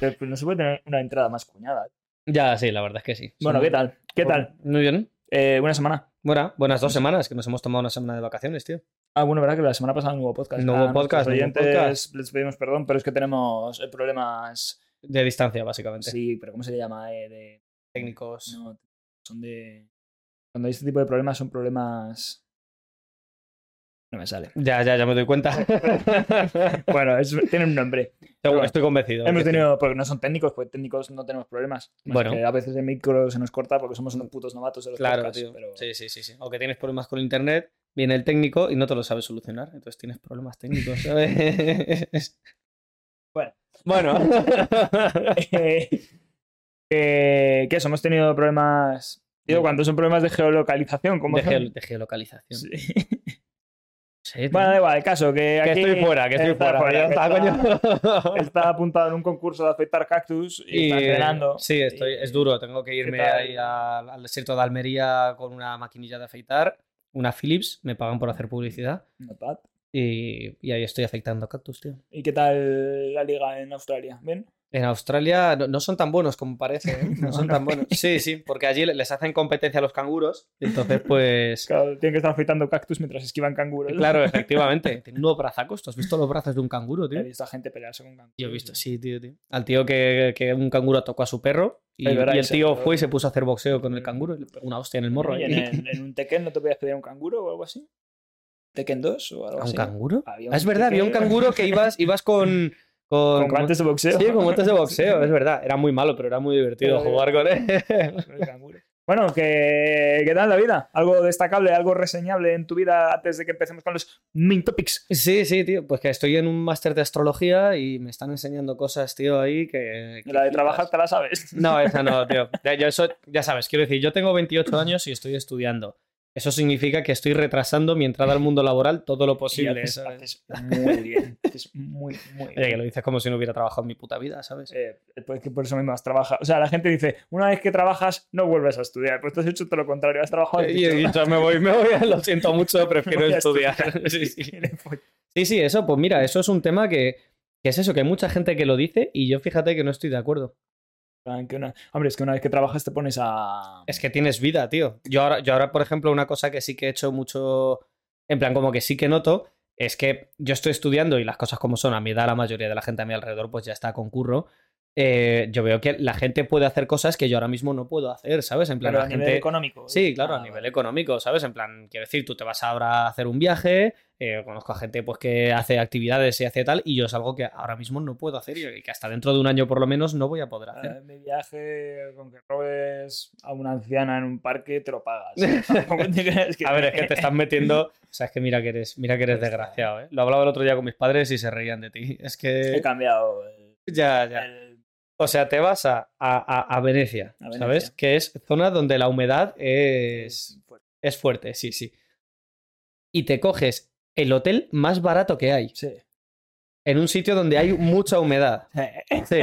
Pues, no se puede tener una entrada más cuñada. Ya, sí, la verdad es que sí. Bueno, Son- ¿qué tal? ¿Qué tal? Muy bien. Eh, buena semana. Bueno, buenas dos semanas, que nos hemos tomado una semana de vacaciones, tío. Ah, bueno, verdad que la semana pasada no hubo podcast. No Ah, hubo nuestros podcast, no hubo oyentes podcast. les pedimos perdón, pero es que tenemos eh, problemas. De distancia, básicamente. Sí, pero ¿cómo se le llama? Eh, de... Técnicos. No, son de. Cuando hay este tipo de problemas son problemas. No me sale. Ya, ya, ya me doy cuenta. Bueno, es- tienen un nombre. Estoy convencido. Hemos que sí. tenido, porque no son técnicos, porque técnicos no tenemos problemas. Más Bueno. que a veces el micro se nos corta porque somos unos putos novatos de los Claro, podcasts, tío. pero- Sí, sí, sí, sí. O que tienes problemas con internet, viene el técnico y no te lo sabe solucionar. Entonces tienes problemas técnicos, ¿sabes? Bueno. Bueno. Eh, eh, ¿Qué eso? Hemos tenido problemas. Digo, cuando son problemas de geolocalización, como de, de geolocalización. Sí. Sí. Bueno, da igual, el caso, que que aquí estoy fuera, que estoy está fuera. Que está, está- coño. Está apuntado en un concurso de afeitar cactus y, está entrenando. Sí, estoy, Y- es duro. Tengo que irme ahí al, al desierto de Almería con una maquinilla de afeitar, una Philips, me pagan por hacer publicidad Not bad. Y, y ahí estoy afectando cactus, tío. ¿Y qué tal la liga en Australia? ¿Bien? En Australia no, no son tan buenos como parece, ¿eh? No son No, tan no. buenos. Sí, sí, porque allí les hacen competencia a los canguros. Entonces, pues. Claro, tienen que estar afeitando cactus mientras esquivan canguros. Claro, efectivamente. Tienen unos brazacos. ¿Tú has visto los brazos de un canguro, He tío? visto a gente pelearse con canguros. Yo he visto, sí, tío, tío. Al tío que, que un canguro tocó a su perro y, el tío fue y se puso a hacer boxeo con el canguro una hostia en el morro. ¿Y en, un Tekken no te podías pedir un canguro o algo así? ¿Tekken 2 o algo ¿A un así? canguro? Había Ah, es verdad, había un canguro que ibas, ibas con. Con, Con guantes de boxeo. Sí, con guantes de boxeo, es verdad. Era muy malo, pero era muy divertido Pero- jugar con él. El canguro. Bueno, ¿qué, ¿qué tal la vida? ¿Algo destacable, algo reseñable en tu vida antes de que empecemos con los main topics? Sí, sí, tío. Pues que estoy en un máster de astrología y me están enseñando cosas, tío, ahí que. que La de trabajar te la sabes. No, esa no, tío. Ya, yo eso, ya sabes, quiero decir, yo tengo 28 años y estoy estudiando. Eso significa que estoy retrasando mi entrada al mundo laboral todo lo posible. haces, ¿sabes? haces muy bien. Haces muy, muy Oye, que bien. lo dices como si no hubiera trabajado en mi puta vida, ¿sabes? Eh, pues que por eso mismo has trabajado. O sea, la gente dice, una vez que trabajas, no vuelves a estudiar. Pues tú has hecho todo lo contrario, has trabajado. Y he dicho, me voy, me voy, lo siento mucho, prefiero estudiar. estudiar. Sí, sí. Sí, sí, eso, pues mira, eso es un tema que, que es eso, que hay mucha gente que lo dice y yo fíjate que no estoy de acuerdo. Que Hombre, es que una vez que trabajas te pones a... Es que tienes vida, tío. Yo ahora, yo ahora, por ejemplo, una cosa que sí que he hecho mucho, en plan, como que sí que noto, es que yo estoy estudiando y las cosas como son, a mi edad la mayoría de la gente a mi alrededor pues ya está con curro. Eh, yo veo que la gente puede hacer cosas que yo ahora mismo no puedo hacer, ¿sabes? En plan, Pero a nivel económico. Sí, claro, a Ah, nivel económico, ¿sabes? En plan, quiero decir, tú te vas ahora a hacer un viaje, eh, conozco a gente pues que hace actividades y hace tal, y yo es algo que ahora mismo no puedo hacer y que hasta dentro de un año por lo menos no voy a poder hacer. Ah, Mi viaje, con que robes a una anciana en un parque, te lo pagas. Que- A ver, es que te estás metiendo. O sea, es que mira que eres, mira que eres desgraciado, ¿eh? Lo hablaba el otro día con mis padres y se reían de ti. Es He que. cambiado el- Ya, ya. el- O sea, te vas a, a- a- Venecia. ¿sabes? Que es zona donde la humedad es, fuerte. es fuerte, sí, sí. Y te coges el hotel más barato que hay, Sí. en un sitio donde hay mucha humedad. Sí.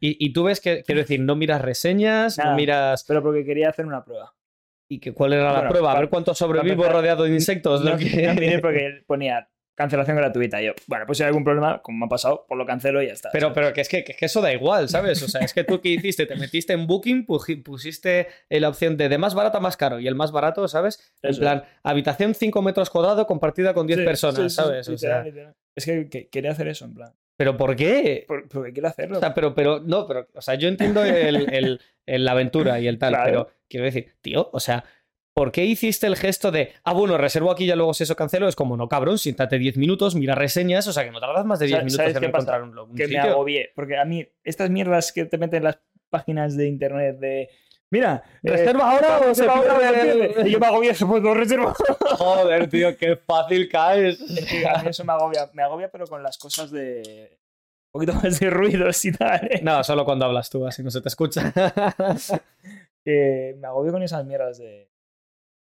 Y, y tú ves que, quiero decir, no miras reseñas, no miras. Pero porque quería hacer una prueba. ¿Y que, cuál era la Bueno, prueba? A ver cuánto sobrevivo rodeado de insectos. No, lo que- no miré porque ponía cancelación gratuita. Y yo, bueno, pues si hay algún problema, como me ha pasado, pues lo cancelo y ya está. Pero, pero que es que, que es que eso da igual, ¿sabes? O sea, es que tú qué hiciste, te metiste en Booking, pusiste en la opción de de más barato a más caro y el más barato, ¿sabes? En Eso plan, habitación 5 metros cuadrados compartida con 10 Sí, personas, sí, sí, ¿sabes? O sea, literal. Es que, que quería hacer eso, en plan. ¿pero por qué? Por- porque quiero hacerlo. O sea, pero, pero, no, pero, o sea, yo entiendo el, el- el- la aventura y el tal, Claro. pero quiero decir, tío, o sea, ¿por qué hiciste el gesto de, ah, bueno, reservo aquí y ya luego si eso cancelo? Es como, no, cabrón, siéntate 10 minutos, mira reseñas, o sea, que no tardas más de 10 ¿Sabes- minutos en encontrar un, un que me agobié. Porque a mí, estas mierdas que te meten en las páginas de internet de. Mira, eh, ¿Reserva ahora o se ahora. Y yo me agobié, pues lo reservo. Joder, tío, qué fácil caes. A mí eso me agobia. Me agobia, pero con las cosas de. Un poquito más de ruidos y tal. ¿eh? No, solo cuando hablas tú, así no se te escucha. Eh, me agobio con esas mierdas de.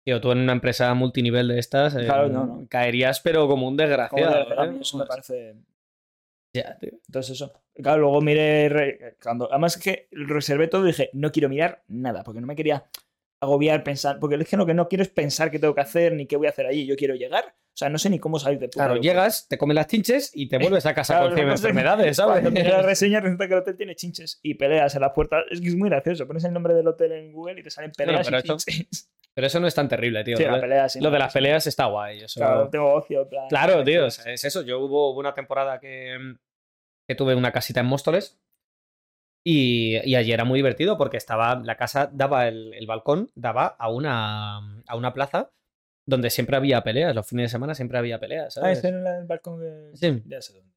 Tío, tú en una empresa multinivel de estas eh, Claro, no, no. caerías, pero como un como desgraciado. de- ¿eh? eso me parece. Ya, tío. Entonces eso. Claro, luego miré. re- Cuando, además es que reservé todo y dije, no quiero mirar nada, porque no me quería. Agobiar, pensar, porque es que lo que no quiero es pensar qué tengo que hacer ni qué voy a hacer allí, yo quiero llegar. O sea, no sé ni cómo salir de puto Claro, llegas, te comes las chinches y te vuelves a casa Claro, con 100 no sé. enfermedades, ¿sabes? Cuando la reseña resulta que el hotel tiene chinches y peleas en la puerta. Es que es muy gracioso. Pones el nombre del hotel en Google y te salen peleas pero y chinches. Pero eso no es tan terrible, tío. Sí, lo, la de, pelea, sí, lo no, de las peleas está guay. Eso... Claro, tengo ocio. plan, Claro, tío, es eso. Yo hubo hubo una temporada que, que tuve una casita en Móstoles y, y allí era muy divertido porque estaba, la casa daba el, el balcón, daba a una, a una plaza donde siempre había peleas, los fines de semana siempre había peleas, Ah, ¿sabes? ese en el balcón que... Sí. Ya sé dónde.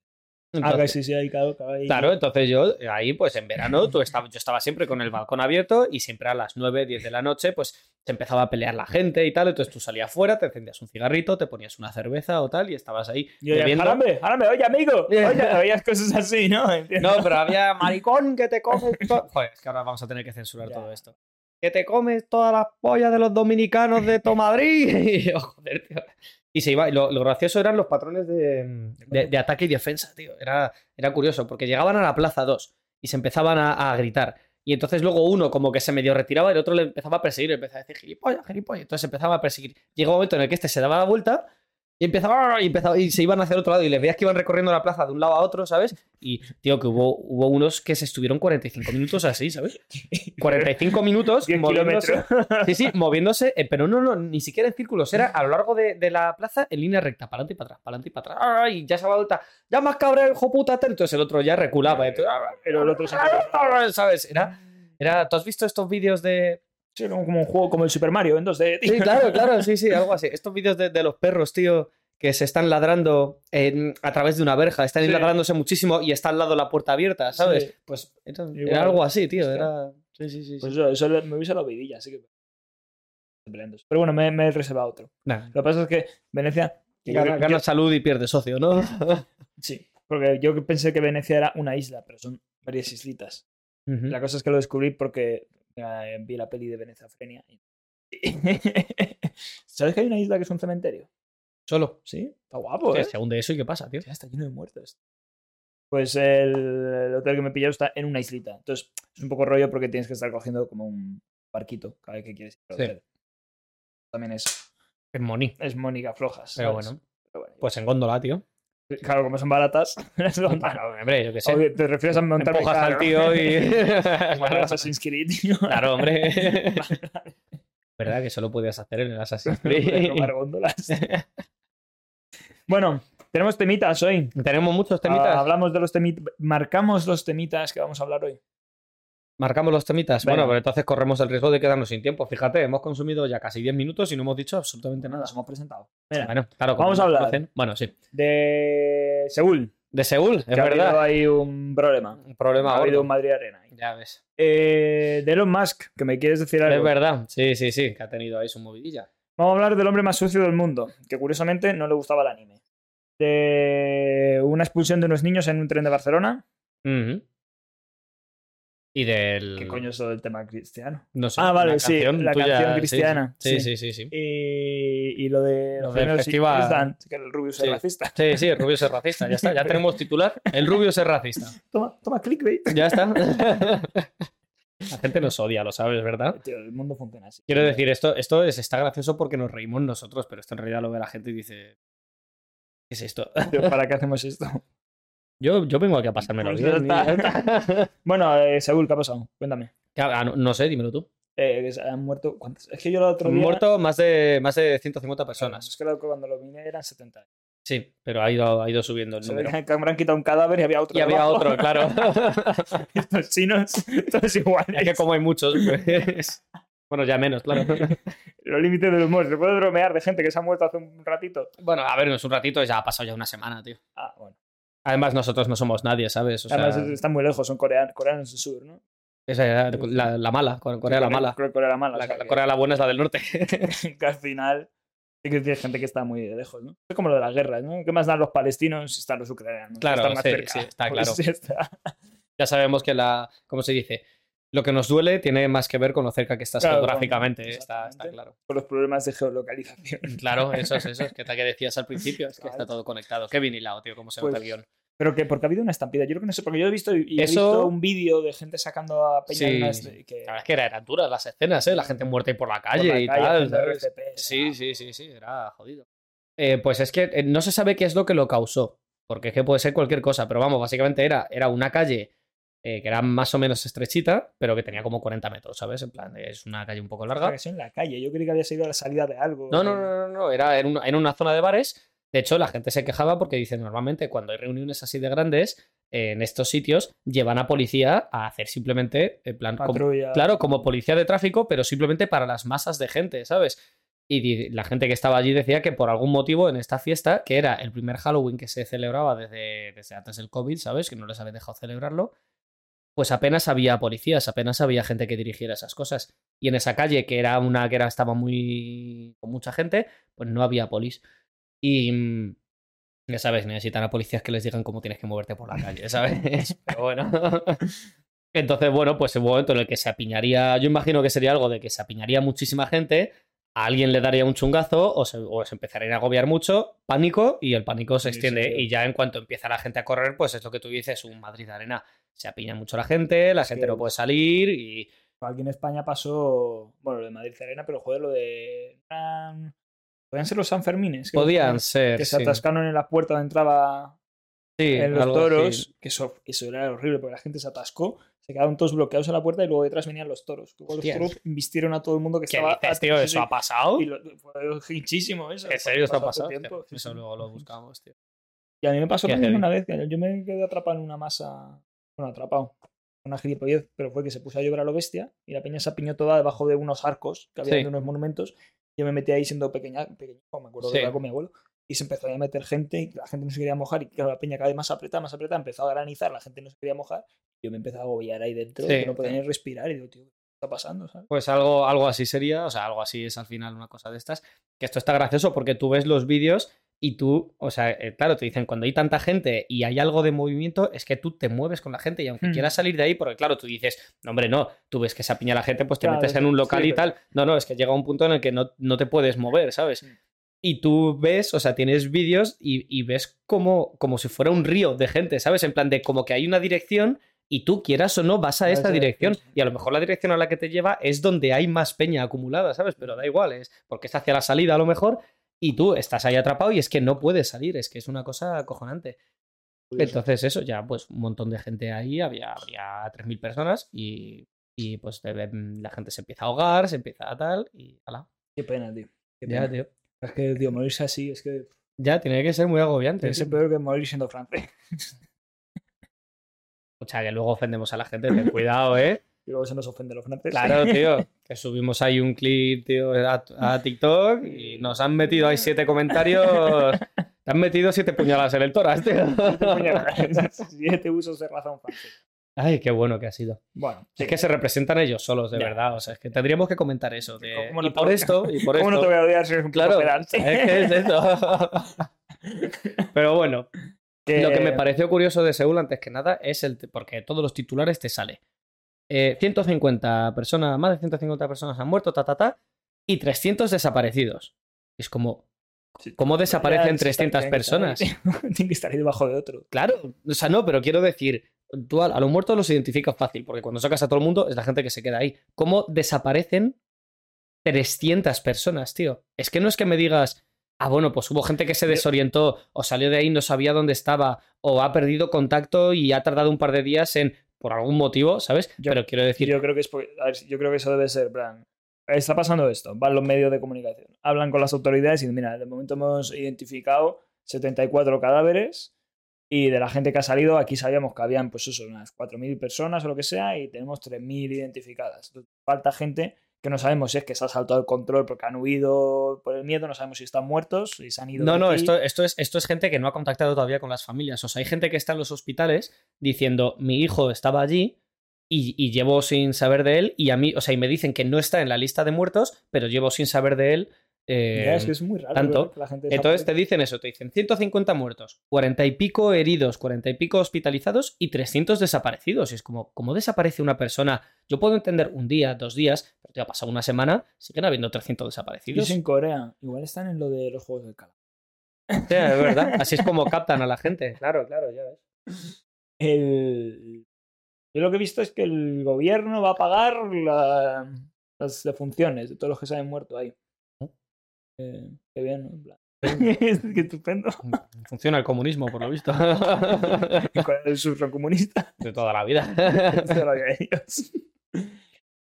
Entonces- Ah, que sí, sí, ahí, claro, claro, ahí. Claro, entonces yo ahí, pues en verano, tú estaba, yo estaba siempre con el balcón abierto y siempre a las 9, 10 de la noche, pues se empezaba a pelear la gente y tal. Entonces tú salías fuera, te encendías un cigarrito, te ponías una cerveza o tal y estabas ahí Y yo, bebiendo. ¡Oye, amigo! Oye, cosas así, ¿no? Entiendo. No, pero había maricón que te comes. to- Joder, es que ahora vamos a tener que censurar Ya. todo esto. Que te comes todas las pollas de los dominicanos de Tomadrid. Y yo, joder, tío. Y se iba. y Lo, lo gracioso eran los patrones de, de- de ataque y defensa, tío. Era, era curioso, porque llegaban a la plaza dos y se empezaban a, a gritar. Y entonces luego uno como que se medio retiraba y el otro le empezaba a perseguir. y empezaba a decir gilipollas, gilipollas. Entonces empezaba a perseguir. Llegó un momento en el que este se daba la vuelta y empezaba, y empezaba y se iban hacia el otro lado y les veías que iban recorriendo la plaza de un lado a otro, ¿sabes? Y, tío, que hubo, hubo unos que se estuvieron 45 minutos así, ¿sabes? 45 minutos 10 moviéndose. Sí, sí, moviéndose, eh, pero no, no, ni siquiera en círculos, era a lo largo de, de la plaza en línea recta, para adelante y para atrás, para adelante y para atrás. Y ya se va vuelta, ya más cabrón, hijo puta, entonces el otro ya reculaba. entonces, Pero el otro se ¿Sabes? Era, era, ¿tú has visto estos vídeos de, Sí, como como un juego como el Super Mario en 2D. tío. Sí, claro, claro, sí, sí, algo así. Estos vídeos de, de los perros, tío, que se están ladrando en- a través de una verja, están Sí. ladrándose muchísimo y está al lado la puerta abierta, ¿sabes? Sí. Pues era, algo así, tío. Era... Sí, sí, sí. Pues eso, me hubiese la vidilla, así que. Pero bueno, me, me he reservado otro. Nah, Lo que pasa es que Venecia. Gana, yo- gana salud y pierde socio, ¿no? sí, porque yo pensé que Venecia era una isla, pero son varias islitas. La cosa es que lo descubrí porque eh, vi la peli de Venecia Frenia. ¿Sabes que hay una isla que es un cementerio? Solo. Sí, está guapo, Hostia, ¿eh? Se hunde eso y qué pasa, tío. Ya está lleno de muertos. Pues el, el hotel que me he pillado está en una islita. Entonces, es un poco rollo porque tienes que estar cogiendo como un barquito cada vez que quieres ir al Sí. hotel. También es, Es Moni. es Mónica Flojas. Pero ¿sabes? bueno, Pero bueno, pues en góndola, tío. Claro, como son baratas. góndolas. Bueno, hombre, yo qué sé. Oye, te refieres a montarme Empujas al tío y. Como Bueno, Assassin's Creed, tío. claro, hombre. ¿Verdad que eso lo podías hacer en el Assassin's Creed? Góndolas. bueno, tenemos temitas hoy. Tenemos muchos Ah, temitas. hablamos de los temitas. Marcamos los temitas que vamos a hablar hoy. Marcamos los temitas. Venga. Bueno, pero entonces corremos el riesgo de quedarnos sin tiempo. Fíjate, hemos consumido ya casi 10 minutos y no hemos dicho absolutamente nada. Nos hemos presentado. Mira, Bueno, claro, Vamos a hablar. conocen. Bueno, sí. de Seúl. De Seúl, es que ha habido verdad. ahí un problema. Un problema ha habido un Madrid Arena. ahí. Ya ves. Eh, de Elon Musk, que me quieres decir algo. Es verdad. Sí, sí, sí, que ha tenido ahí su movidilla. Vamos a hablar del hombre más sucio del mundo, que curiosamente no le gustaba el anime. De una expulsión de unos niños en un tren de Barcelona. Ujú. Y del. ¿Qué coño es eso del tema cristiano? No sé. Ah, vale, sí, la tuya, canción cristiana, Sí, sí. sí, sí. sí. Y, y lo de Lo los del festival. Que el Rubius Sí. es racista. Sí, sí, el Rubio es racista. Ya está, ya tenemos titular. El Rubio es racista. Toma, toma clickbait. Ya está. La gente nos odia, lo sabes, ¿verdad? Tío, el mundo funciona así. Quiero decir, esto, esto es, está gracioso porque nos reímos nosotros, pero esto en realidad lo ve la gente y dice. ¿Qué es esto? Tío, ¿Para qué hacemos esto? Yo, yo vengo aquí a pasármelo Pues bien. está. Bueno, eh, Saúl, ¿qué ha pasado? Cuéntame. Ah, no, no sé, dímelo tú. Eh, se han muerto. ¿cuántos? Es que yo el otro Han día. muerto más de, más de 150 Es personas. que cuando lo vine eran 70. Sí, pero ha ido, ha ido subiendo el Se número. que habrán quitado un cadáver y había otro. Y había otro, claro. Estos chinos, todos iguales. Es que como hay muchos, pues... Bueno, ya menos, claro. Los límites del humor. ¿Se puede bromear de gente que se ha muerto hace un ratito? Bueno, a ver, no es un ratito, ya ha pasado ya una semana, tío. Ah, bueno. Además, nosotros no somos nadie, ¿sabes? O sea, Además, están muy lejos, son coreanos, coreanos del sur, ¿no? esa era la, la mala, Corea la mala. Corea, la mala. La, o sea la que- Corea la buena es la del norte. que al final que tiene gente que está muy lejos, ¿no? Es como lo de las guerras, ¿no? ¿Qué más dan los palestinos si están los ucreanos? Claro, Están más sí, cerca. sí, está Pues claro. está. ya sabemos que la. ¿Cómo se dice? Lo que nos duele tiene más que ver con lo cerca que estás Claro, geográficamente. con- Está, claro. Con los problemas de geolocalización. Claro, eso es eso. Es que tal que decías al principio, es que está todo conectado. Qué vinilado, tío, cómo se nota Pues- el guion. Pero que porque ha habido una estampida. Yo creo que no sé, porque yo he visto, y he Eso- visto un vídeo de gente sacando a Peña Sí, que, La verdad es que era- eran duras las escenas, ¿eh? La gente muerta ahí por la por calle la y tal. Sí, sí, sí, sí, era jodido. Eh, pues es que eh, no se sabe qué es lo que lo causó, porque es que puede ser cualquier cosa, pero vamos, básicamente era, era una calle eh, que era más o menos estrechita, pero que tenía como 40 metros, ¿sabes? En plan, es una calle un poco larga. que en la calle. Yo creí que había sido a la salida de algo. No, no, no, no, no, era en una, en una zona de bares. De hecho, la gente se quejaba porque dice, normalmente cuando hay reuniones así de grandes, eh, en estos sitios llevan a policía a hacer simplemente, en plan, como- claro, como policía de tráfico, pero simplemente para las masas de gente, ¿sabes? Y la gente que estaba allí decía que por algún motivo en esta fiesta, que era el primer Halloween que se celebraba desde, desde antes del COVID, ¿sabes? Que no les habían dejado celebrarlo, pues apenas había policías, apenas había gente que dirigiera esas cosas. Y en esa calle, que era una que era, estaba muy. con mucha gente, pues no había polis. Y. mm, Ya sabes, necesitan a policías que les digan cómo tienes que moverte por la calle, ¿sabes? Pero bueno. Entonces, bueno, pues un momento en el que se apiñaría. Yo imagino que sería algo de que se apiñaría muchísima gente, a alguien le daría un chungazo o se, o se empezarían a agobiar mucho, pánico, y el pánico se Sí, extiende. sí. Y ya en cuanto empieza la gente a correr, pues es lo que tú dices, un Madrid Arena. Se apiña mucho la gente, la gente que- no puede salir y. Aquí en España pasó, bueno, lo de Madrid Arena, pero joder, lo de... Podían ser los Sanfermines. que Podían ser. Que se sí. atascaron en la puerta donde entraba Sí, en los así. toros, que eso, eso era horrible porque la gente se atascó, se quedaron todos bloqueados en la puerta y luego detrás venían los toros. Luego los toros vistieron a todo el mundo que ¿Qué estaba... dices, tío? ¿Eso ha pasado? Y lo, fue hinchísimo eso. ¿En serio esto ha pasado? tiempo, sí, Eso sí. luego lo buscamos, tío. Y a mí me pasó también una vez que yo me quedé atrapado en una masa, bueno, atrapado, una gilipollez, pero fue que se puso a llover a lo bestia y la peña se apiñó toda debajo de unos arcos que había Sí. de unos monumentos. Yo me metí ahí siendo pequeña, pequeño, me acuerdo Sí. que con mi abuelo, y se empezó a meter gente y la gente no se quería mojar y claro, la peña cada vez más apretada, más apretada, empezó a granizar, la gente no se quería mojar. Yo me empecé a agobiar ahí dentro, Sí. que no podía ni respirar y digo, tío, ¿qué está pasando? ¿sabes? Pues algo, algo así sería, o sea, algo así es al final una cosa de estas. Que esto está gracioso porque tú ves los vídeos y tú, o sea, eh, claro, te dicen cuando hay tanta gente y hay algo de movimiento, es que tú te mueves con la gente y aunque Hmm. quieras salir de ahí, porque claro, tú dices, no, hombre, no, tú ves que se apiña la gente, pues te Claro, metes en un local sí, y pero- tal. No, no, es que llega un punto en el que no, no te puedes mover, ¿sabes? Hmm. Y tú ves, o sea, tienes vídeos y, y ves como, como si fuera un río de gente, ¿sabes? En plan de como que hay una dirección y tú quieras o no vas a Vas esa a- dirección y a lo mejor la dirección a la que te lleva es donde hay más peña acumulada, ¿sabes? Pero da igual, es porque es hacia la salida a lo mejor y tú estás ahí atrapado y es que no puedes salir, es que es una cosa acojonante. Entonces eso, ya pues un montón de gente ahí, había, había 3.000 personas y, y pues la gente se empieza a ahogar, se empieza a tal y ala. Qué pena, tío. Qué Ya, tío. Es que, tío, morirse así, es que Ya, tiene que ser muy agobiante. es peor que morir siendo francés. O sea, que luego ofendemos a la gente, ten cuidado, ¿eh? Y luego se nos ofende los franceses. Claro, tío. Que subimos ahí un clip, tío, a, a TikTok y nos han metido ahí siete comentarios. Te han metido siete puñaladas en el toras, tío. Siete usos de razón francés. Ay, qué bueno que ha sido. Bueno, Es que se representan ellos solos, de Ya. verdad. O sea, es que tendríamos que comentar eso. de- ¿Cómo no y por esto, y por ¿Cómo no esto. te voy a odiar si eres un Claro, es que es eso. Pero bueno, lo que me pareció curioso de Seúl, antes que nada, es el. Porque todos los titulares te sale. Eh, 150 personas, más de 150 personas han muerto, ta, ta, ta, y 300 desaparecidos. Es como. ¿cómo desaparecen Ya, 300 tienen que estar ahí, personas? Tienen que estar ahí debajo de otro. Claro, o sea, no, pero quiero decir, tú a, a los muertos los identificas fácil, porque cuando sacas a todo el mundo es la gente que se queda ahí. ¿Cómo desaparecen 300 personas, tío? Es que no es que me digas, ah, bueno, pues hubo gente que se desorientó, o salió de ahí, no sabía dónde estaba, o ha perdido contacto y ha tardado un par de días en, por algún motivo, ¿sabes? Yo- pero quiero decir, Yo creo que es porque- a ver, yo creo que eso debe ser, plan. Está pasando esto, van los medios de comunicación, hablan con las autoridades y dicen, mira, de momento hemos identificado 74 cadáveres y de la gente que ha salido, aquí sabíamos que habían, pues eso, unas 4.000 personas o lo que sea y tenemos 3.000 identificadas. Falta gente que no sabemos si es que se ha saltado el control porque han huido por el miedo, no sabemos si están muertos, si se han ido. No, no, aquí. esto, esto, es, esto es gente que no ha contactado todavía con las familias. O sea, hay gente que está en los hospitales diciendo, mi hijo estaba allí y, y llevo sin saber de él. Y a mí, o sea, y me dicen que no está en la lista de muertos, pero llevo sin saber de él. Eh, Ya, es que es muy raro tanto. que la gente Entonces te dicen eso, te dicen 150 muertos, 40 y pico heridos, 40 y pico hospitalizados y 300 desaparecidos. Y es como, ¿cómo desaparece una persona? Yo puedo entender un día, dos días, pero te ha pasado una semana, siguen habiendo 300 Y desaparecidos. es en Corea, igual están en lo de los juegos del calamar. Sí, es verdad. Así es como captan a la gente. Claro, claro, ya ves. El... Yo lo que he visto es que el gobierno va a pagar la- las defunciones de todos los que se han muerto ahí. Eh, qué bien, ¿no? En plan, qué estupendo. Funciona el comunismo, por lo visto. Con el surro comunista. De toda la vida. Ellos.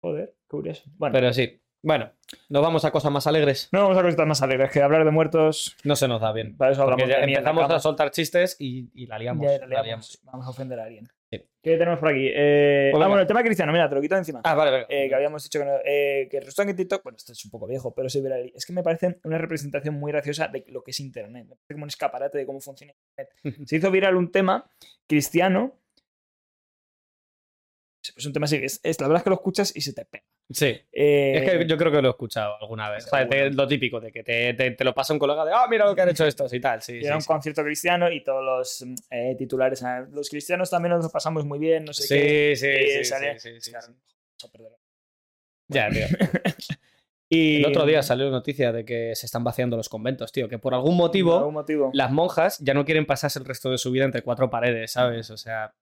Joder, qué curioso. Bueno, Pero sí. Bueno, nos vamos a cosas más alegres. no vamos a cosas más alegres, que hablar de muertos, No se nos da bien. para eso hablamos de empezamos a soltar chistes y, y la liamos. La. Vamos a ofender a alguien. Sí. ¿Qué tenemos por aquí? Eh, Pues ah, bueno, el tema cristiano, mira, te lo quito encima. Ah, vale, venga. Eh, que habíamos dicho que, no, eh, que que en TikTok, bueno, esto es un poco viejo, pero sí, es que me parece una representación muy graciosa de lo que es Internet. Me parece como un escaparate de cómo funciona Internet. Se hizo viral un tema cristiano. Es un tema así, es, es- la verdad es que lo escuchas y se te pega. Sí. Eh, Es que yo creo que lo he escuchado alguna vez. O sea, te- Seguro. lo típico de que te, te- te lo pasa un colega de, ah, mira lo que han hecho estos y tal. Sí, y era un sí. concierto cristiano y todos los eh, titulares. Los cristianos también nos lo pasamos muy bien, no sé qué. Sí, sí, y sí, sale- sí, sí, sí, Claro. Ya, tío. Y, El otro día salió noticia de que se están vaciando los conventos, tío. Que por algún Por motivo algún motivo. las monjas ya no quieren pasarse el resto de su vida entre cuatro paredes, ¿sabes? O sea,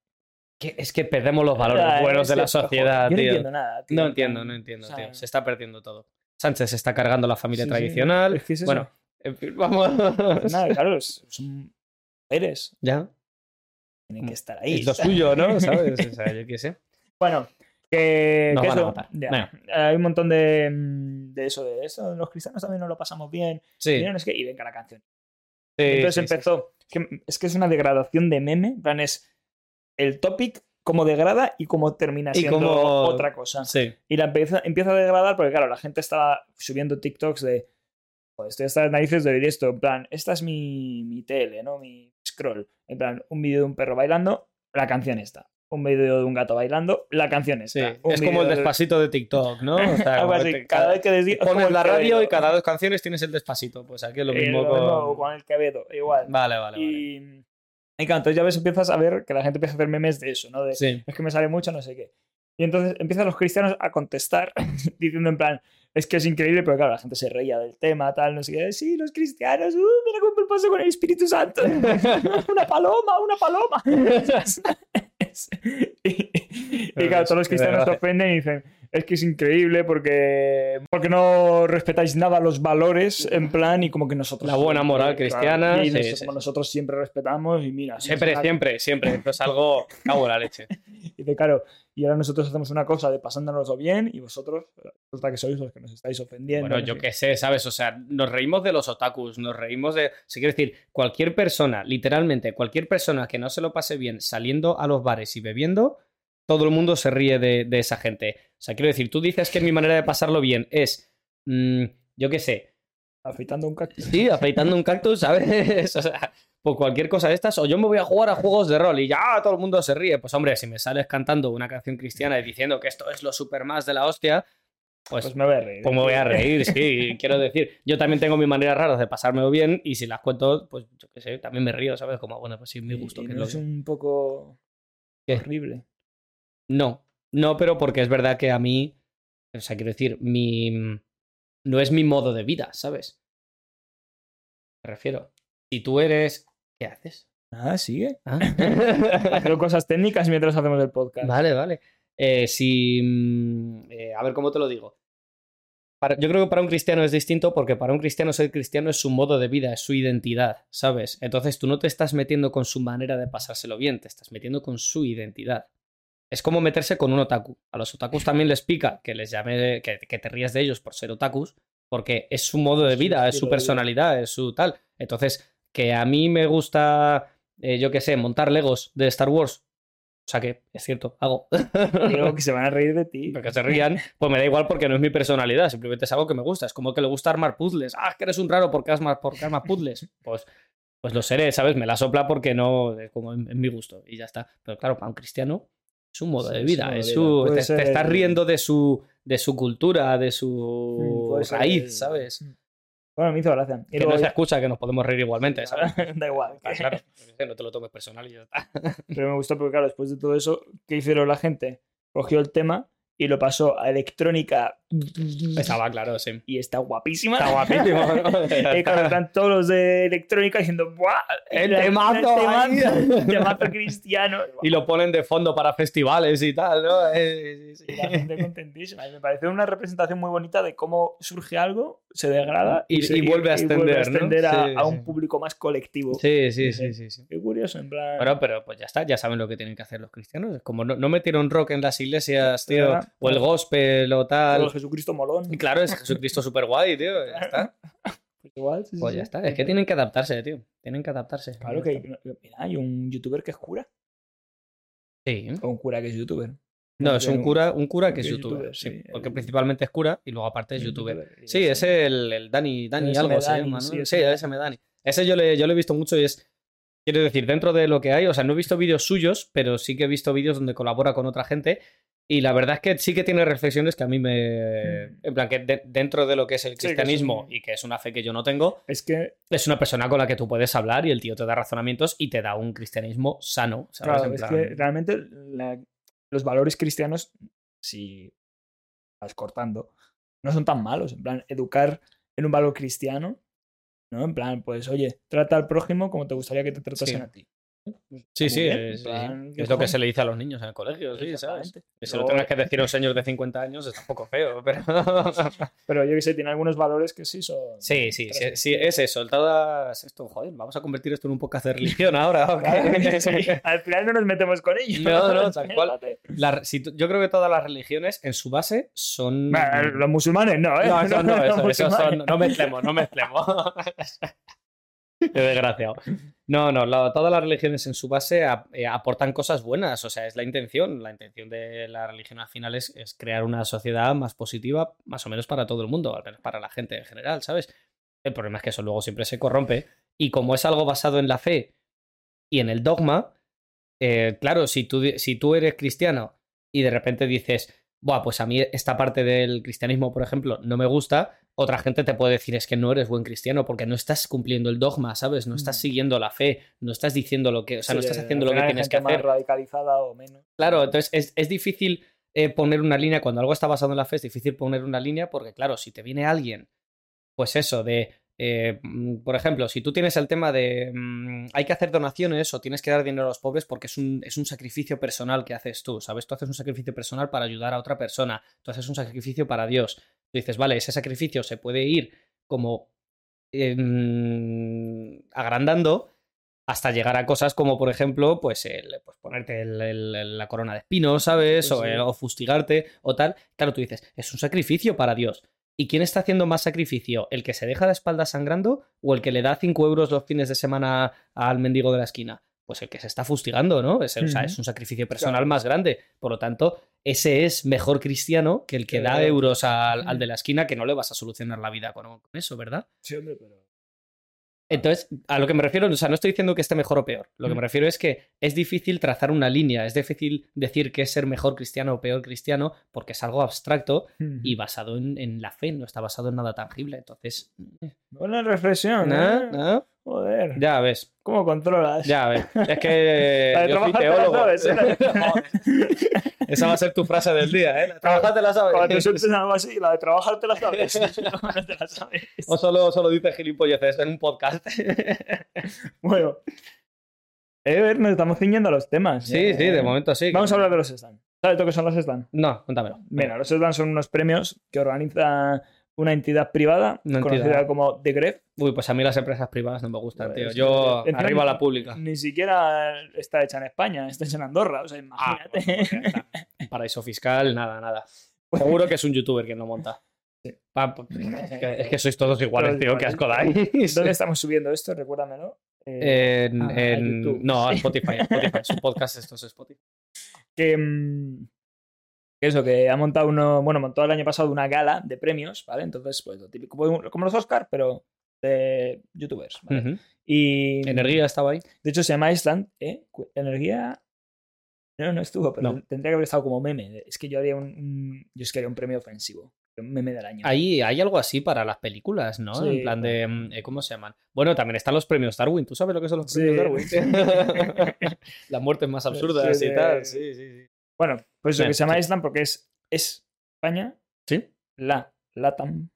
que- es que perdemos los valores buenos de la sociedad. Yo no tío. entiendo nada, tío. No en entiendo, no entiendo, o sea, tío. Se está perdiendo todo. Sánchez se está cargando la familia Sí, sí. tradicional. Es que es eso. Bueno, en fin, vamos. Pues nada, claro, son mujeres, ya. tienen que estar ahí. Es lo suyo, ¿no? ¿Sabes? O sea, yo qué sé. Bueno, que, Nos que van a eso, matar. ya. Venga. hay un montón de, mm, de eso, de eso, los cristianos también nos lo pasamos bien, Sí. y no es que, y venga la canción. sí, Entonces sí, empezó, Es, que, es que es una degradación de meme, plan es el topic como degrada y como termina Y siendo como- otra cosa. Sí. Y la empieza, empieza a degradar porque, claro, la gente estaba subiendo TikToks de. Joder, estoy hasta las narices de oír esto. En plan, esta es mi, mi tele, ¿no? Mi scroll. En plan, un vídeo de un perro bailando, la canción está. Un vídeo de un gato bailando, la canción Sí, está. Un es como el de- despacito de TikTok, ¿no? O sea, Algo como así. te- Cada vez que desdi- es como pones la radio y cada dos canciones tienes el despacito. Pues aquí es lo Eh, mismo lo con... mismo con el Quevedo, igual. Vale, vale, vale. Y, claro, entonces ya ves, empiezas a ver que la gente empieza a hacer memes de eso, ¿no? De, Sí. es que me sale mucho, no sé qué. Y entonces empiezan los cristianos a contestar diciendo en plan, es que es increíble, pero claro, la gente se reía del tema, tal, no sé qué. Sí, los cristianos, uh, mira cómo pasó con el Espíritu Santo. una paloma, una paloma. y, y claro, todos los cristianos se ofenden y dicen, es que es increíble porque, porque no respetáis nada los valores en plan y como que nosotros... La buena moral Claro, cristiana, y sí, nos- sí. como nosotros siempre respetamos y mira... Siempre, siempre, siempre. Esto es algo... Cago en la leche. y de claro, y ahora nosotros hacemos una cosa de pasándonoslo bien y vosotros resulta que sois los que nos estáis ofendiendo. Bueno, no yo qué sé, ¿sabes? O sea, nos reímos de los otakus, nos reímos de... O sea, quiero decir, cualquier persona, literalmente, cualquier persona que no se lo pase bien saliendo a los bares y bebiendo, todo el mundo se ríe de, de esa gente. O sea, quiero decir, tú dices que mi manera de pasarlo bien es, mm, yo qué sé, Afeitando un cactus. sí, afeitando un cactus, ¿sabes? O sea, por cualquier cosa de estas, o yo me voy a jugar a juegos de rol y ya todo el mundo se ríe. Pues hombre, si me sales cantando una canción cristiana y diciendo que esto es lo super más de la hostia, pues Pues me voy a reír. pues me voy a reír, sí. Quiero decir, yo también tengo mis maneras raras de pasármelo bien y si las cuento, pues yo qué sé, también me río, ¿sabes? Como, bueno, pues sí, mi gusto. y que es no lo es un poco ¿Qué? horrible. No, no, pero porque es verdad que a mí, o sea, quiero decir, mi... No es mi modo de vida, ¿sabes? Me refiero. Si tú eres... ¿Qué haces? Ah, sigue. Ah. Haciendo cosas técnicas mientras hacemos el podcast. Vale, vale. Eh, si. mm, eh, a ver, ¿cómo te lo digo? Para- yo creo que para un cristiano es distinto porque para un cristiano ser cristiano es su modo de vida, es su identidad, ¿sabes? Entonces tú no te estás metiendo con su manera de pasárselo bien, te estás metiendo con su identidad. Es como meterse con un otaku. A los otakus también les pica que les llame, que, que te rías de ellos por ser otakus, porque es su modo de vida, es su personalidad, es su tal. Entonces, que a mí me gusta, eh, yo qué sé, montar Legos de Star Wars. O sea que, es cierto, hago. Digo que se van a reír de ti. que se rían, pues me da igual porque no es mi personalidad, simplemente es algo que me gusta. Es como que le gusta armar puzzles. Ah, que eres un raro porque armas, porque armas puzzles. Pues, pues lo seré, ¿sabes? Me la sopla porque no, es como en, en mi gusto y ya está. Pero claro, para un cristiano es un modo Sí, de vida, es su, vida. Te, te estás riendo de su, de su cultura, de Mm, su ser raíz, ¿sabes? Bueno, me hizo gracia. Y Que no luego se ya- escucha, que nos podemos reír igualmente, ¿sabes? da igual. Ah, claro, no te lo tomes personal y ya está. Pero me gustó porque, claro, después de todo eso, ¿qué hicieron la gente? Cogió el tema y lo pasó a electrónica Estaba claro, sí. Y está guapísima. Está guapísimo. Y claro, está. están todos los de electrónica diciendo ¡Buah! El El temazo ahí". temazo, temazo cristiano. Y lo ponen de fondo para festivales y tal, ¿no? Eh, sí, sí. Y la gente contentísima. Y me parece una representación muy bonita de cómo surge algo, se degrada Y- se- y vuelve a extender, ¿no? extender a, Sí, a un sí. público más colectivo. Sí, sí, sí, sí, sí. Qué curioso, en plan. Bueno, pero pues ya está, ya saben lo que tienen que hacer los cristianos. Como no, no metieron rock en las iglesias, tío, o el gospel o tal. el Jesucristo molón. Y claro, es Jesucristo súper guay, tío. Ya está. Pues igual, sí, Pues sí. ya está. Es que tienen que adaptarse, tío. Tienen que adaptarse. Claro que mira, hay un youtuber que es cura. Sí. O un cura que es youtuber. No, es un cura, un cura que es youtuber. youtuber, sí, porque principalmente es cura y luego aparte es youtuber. y Sí, es el, el Dani, Dani algo se llama, ¿no? sí, ese SM Dani. Ese yo, le, yo lo he visto mucho y es. Quiero decir, dentro de lo que hay, o sea, no he visto vídeos suyos, pero sí que he visto vídeos donde colabora con otra gente. Y la verdad es que sí que tiene reflexiones que a mí me. Mm. En plan, que de- dentro de lo que es el que es cristianismo un- y que es una fe que yo no tengo, Es que, es una persona con la que tú puedes hablar y el tío te da razonamientos y te da un cristianismo sano. ¿sabes? claro, En es que realmente la- los valores cristianos, si vas cortando, no son tan malos. En plan, educar en un valor cristiano, ¿no? En plan, pues, oye, trata al prójimo como te gustaría que te tratasen Sí. a ti. Pues, Sí, sí, bien, es, en plan, sí. ¿qué es lo que se le dice a los niños en el colegio, sí, ¿sabes? Que se lo tengas que decir a un señor de 50 años está un poco feo, pero... Pero yo que sé, tiene algunos valores que sí son. Sí, sí, sí, sí, es eso. Todas... Esto, joder, vamos a convertir esto en un podcast de religión ahora. Al final no nos metemos con ellos. No, no, tal cual. La- si yo creo que todas las religiones en su base son... Bueno, Los musulmanes no, ¿eh? No, eso no, Los eso, eso son... No mezclemos, no mezclemos. Qué desgraciado. No, no, todas las religiones en su base eh, aportan cosas buenas, o sea, es la intención. La intención de la religión al final es, crear una sociedad más positiva, más o menos para todo el mundo, al menos para la gente en general, ¿sabes? El problema es que eso luego siempre se corrompe y como es algo basado en la fe y en el dogma, eh, claro, si tú, si tú eres cristiano y de repente dices, Buah, pues a mí esta parte del cristianismo, por ejemplo, no me gusta, otra gente te puede decir es que no eres buen cristiano porque no estás cumpliendo el dogma, ¿sabes? No estás Mm. siguiendo la fe, no estás diciendo lo que, o sea, no estás al haciendo lo que tienes que gente más hacer. radicalizada o menos. Claro, entonces es, es difícil eh, poner una línea, cuando algo está basado en la fe, es difícil poner una línea porque, claro, si te viene alguien, pues eso, de, eh, mm, por ejemplo, si tú tienes el tema de mm, hay que hacer donaciones o tienes que dar dinero a los pobres porque es un, es un sacrificio personal que haces tú, ¿sabes? Tú haces un sacrificio personal para ayudar a otra persona, tú haces un sacrificio para Dios. Tú dices, vale, ese sacrificio se puede ir como eh, mm, agrandando hasta llegar a cosas como, por ejemplo, pues, el, pues ponerte el- el- la corona de espinos, ¿sabes? Pues o, sí. el- o fustigarte o tal. Claro, tú dices, es un sacrificio para Dios. ¿Y quién está haciendo más sacrificio? ¿El que se deja la espalda sangrando o el que le da 5 euros los fines de semana al mendigo de la esquina? Pues el que se está fustigando, ¿no? Es, o sea, es un sacrificio personal Claro. más grande. Por lo tanto, ese es mejor cristiano que el que da euros al, al de la esquina, que no le vas a solucionar la vida con, con eso, ¿verdad? Sí, hombre, pero. Entonces, a lo que me refiero, o sea, no estoy diciendo que esté mejor o peor. Lo que me Mm. refiero es que es difícil trazar una línea, es difícil decir qué es ser mejor cristiano o peor cristiano, porque es algo abstracto y basado en, en la fe, no está basado en nada tangible. Entonces, Buena reflexión, ¿no? ¿eh? ¿no? Joder. ya ves, ¿Cómo controlas? ya ves. Es que La de yo la sabes, ¿eh? Esa va a ser tu frase del día, ¿eh? Trabajar te la Cuando te sabes. sueltes algo así, la de trabajar te la sabes. no, no te la sabes. O solo, solo dices gilipolleces en un podcast. Bueno. Eh, a ver, nos estamos ciñendo a los temas. Sí, ¿eh? sí, de momento sí. Vamos a hablar de los stands. ¿Sabes lo que son los stands? No, cuéntamelo. Mira, los stands son unos premios que organiza una entidad privada Una conocida como The Gref. Uy, pues a mí las empresas privadas no me gustan, Pues, tío. Yo, arriba ni- la pública. Ni siquiera está hecha en España, está hecha en Andorra. O sea, Ah, imagínate. bueno, pues está. Paraíso fiscal, nada, nada. Seguro que es un youtuber quien lo monta. Sí. Pa- pa- Es que, es que sois todos iguales, Todos tío. Qué iguales. asco dais. ¿Dónde estamos subiendo esto? Recuérdamelo. Eh, En, Ah, en- no, a Spotify, a Spotify. Es un podcast, esto es Spotify. que, mm, que eso, que ha montado uno, bueno, montó el año pasado una gala de premios, ¿vale? Entonces, pues lo típico, como como los Oscar, pero de youtubers, ¿vale? Y Energía estaba ahí. de hecho se llama Island, ¿eh? Energía. No, no estuvo, pero No. tendría que haber estado como meme. Es que yo haría un, yo es que haría un premio ofensivo, un meme del año. Ahí hay algo así para las películas, ¿no? Sí, en plan de. mm, eh, ¿Cómo se llaman? Bueno, también están los premios Darwin. ¿Tú sabes lo que son los Sí. premios Darwin? Las muertes más absurdas Sí, y tal. Sí, sí, sí. Bueno, pues lo Sí, que se llama sí. Island porque es, es España, ¿Sí? la LATAM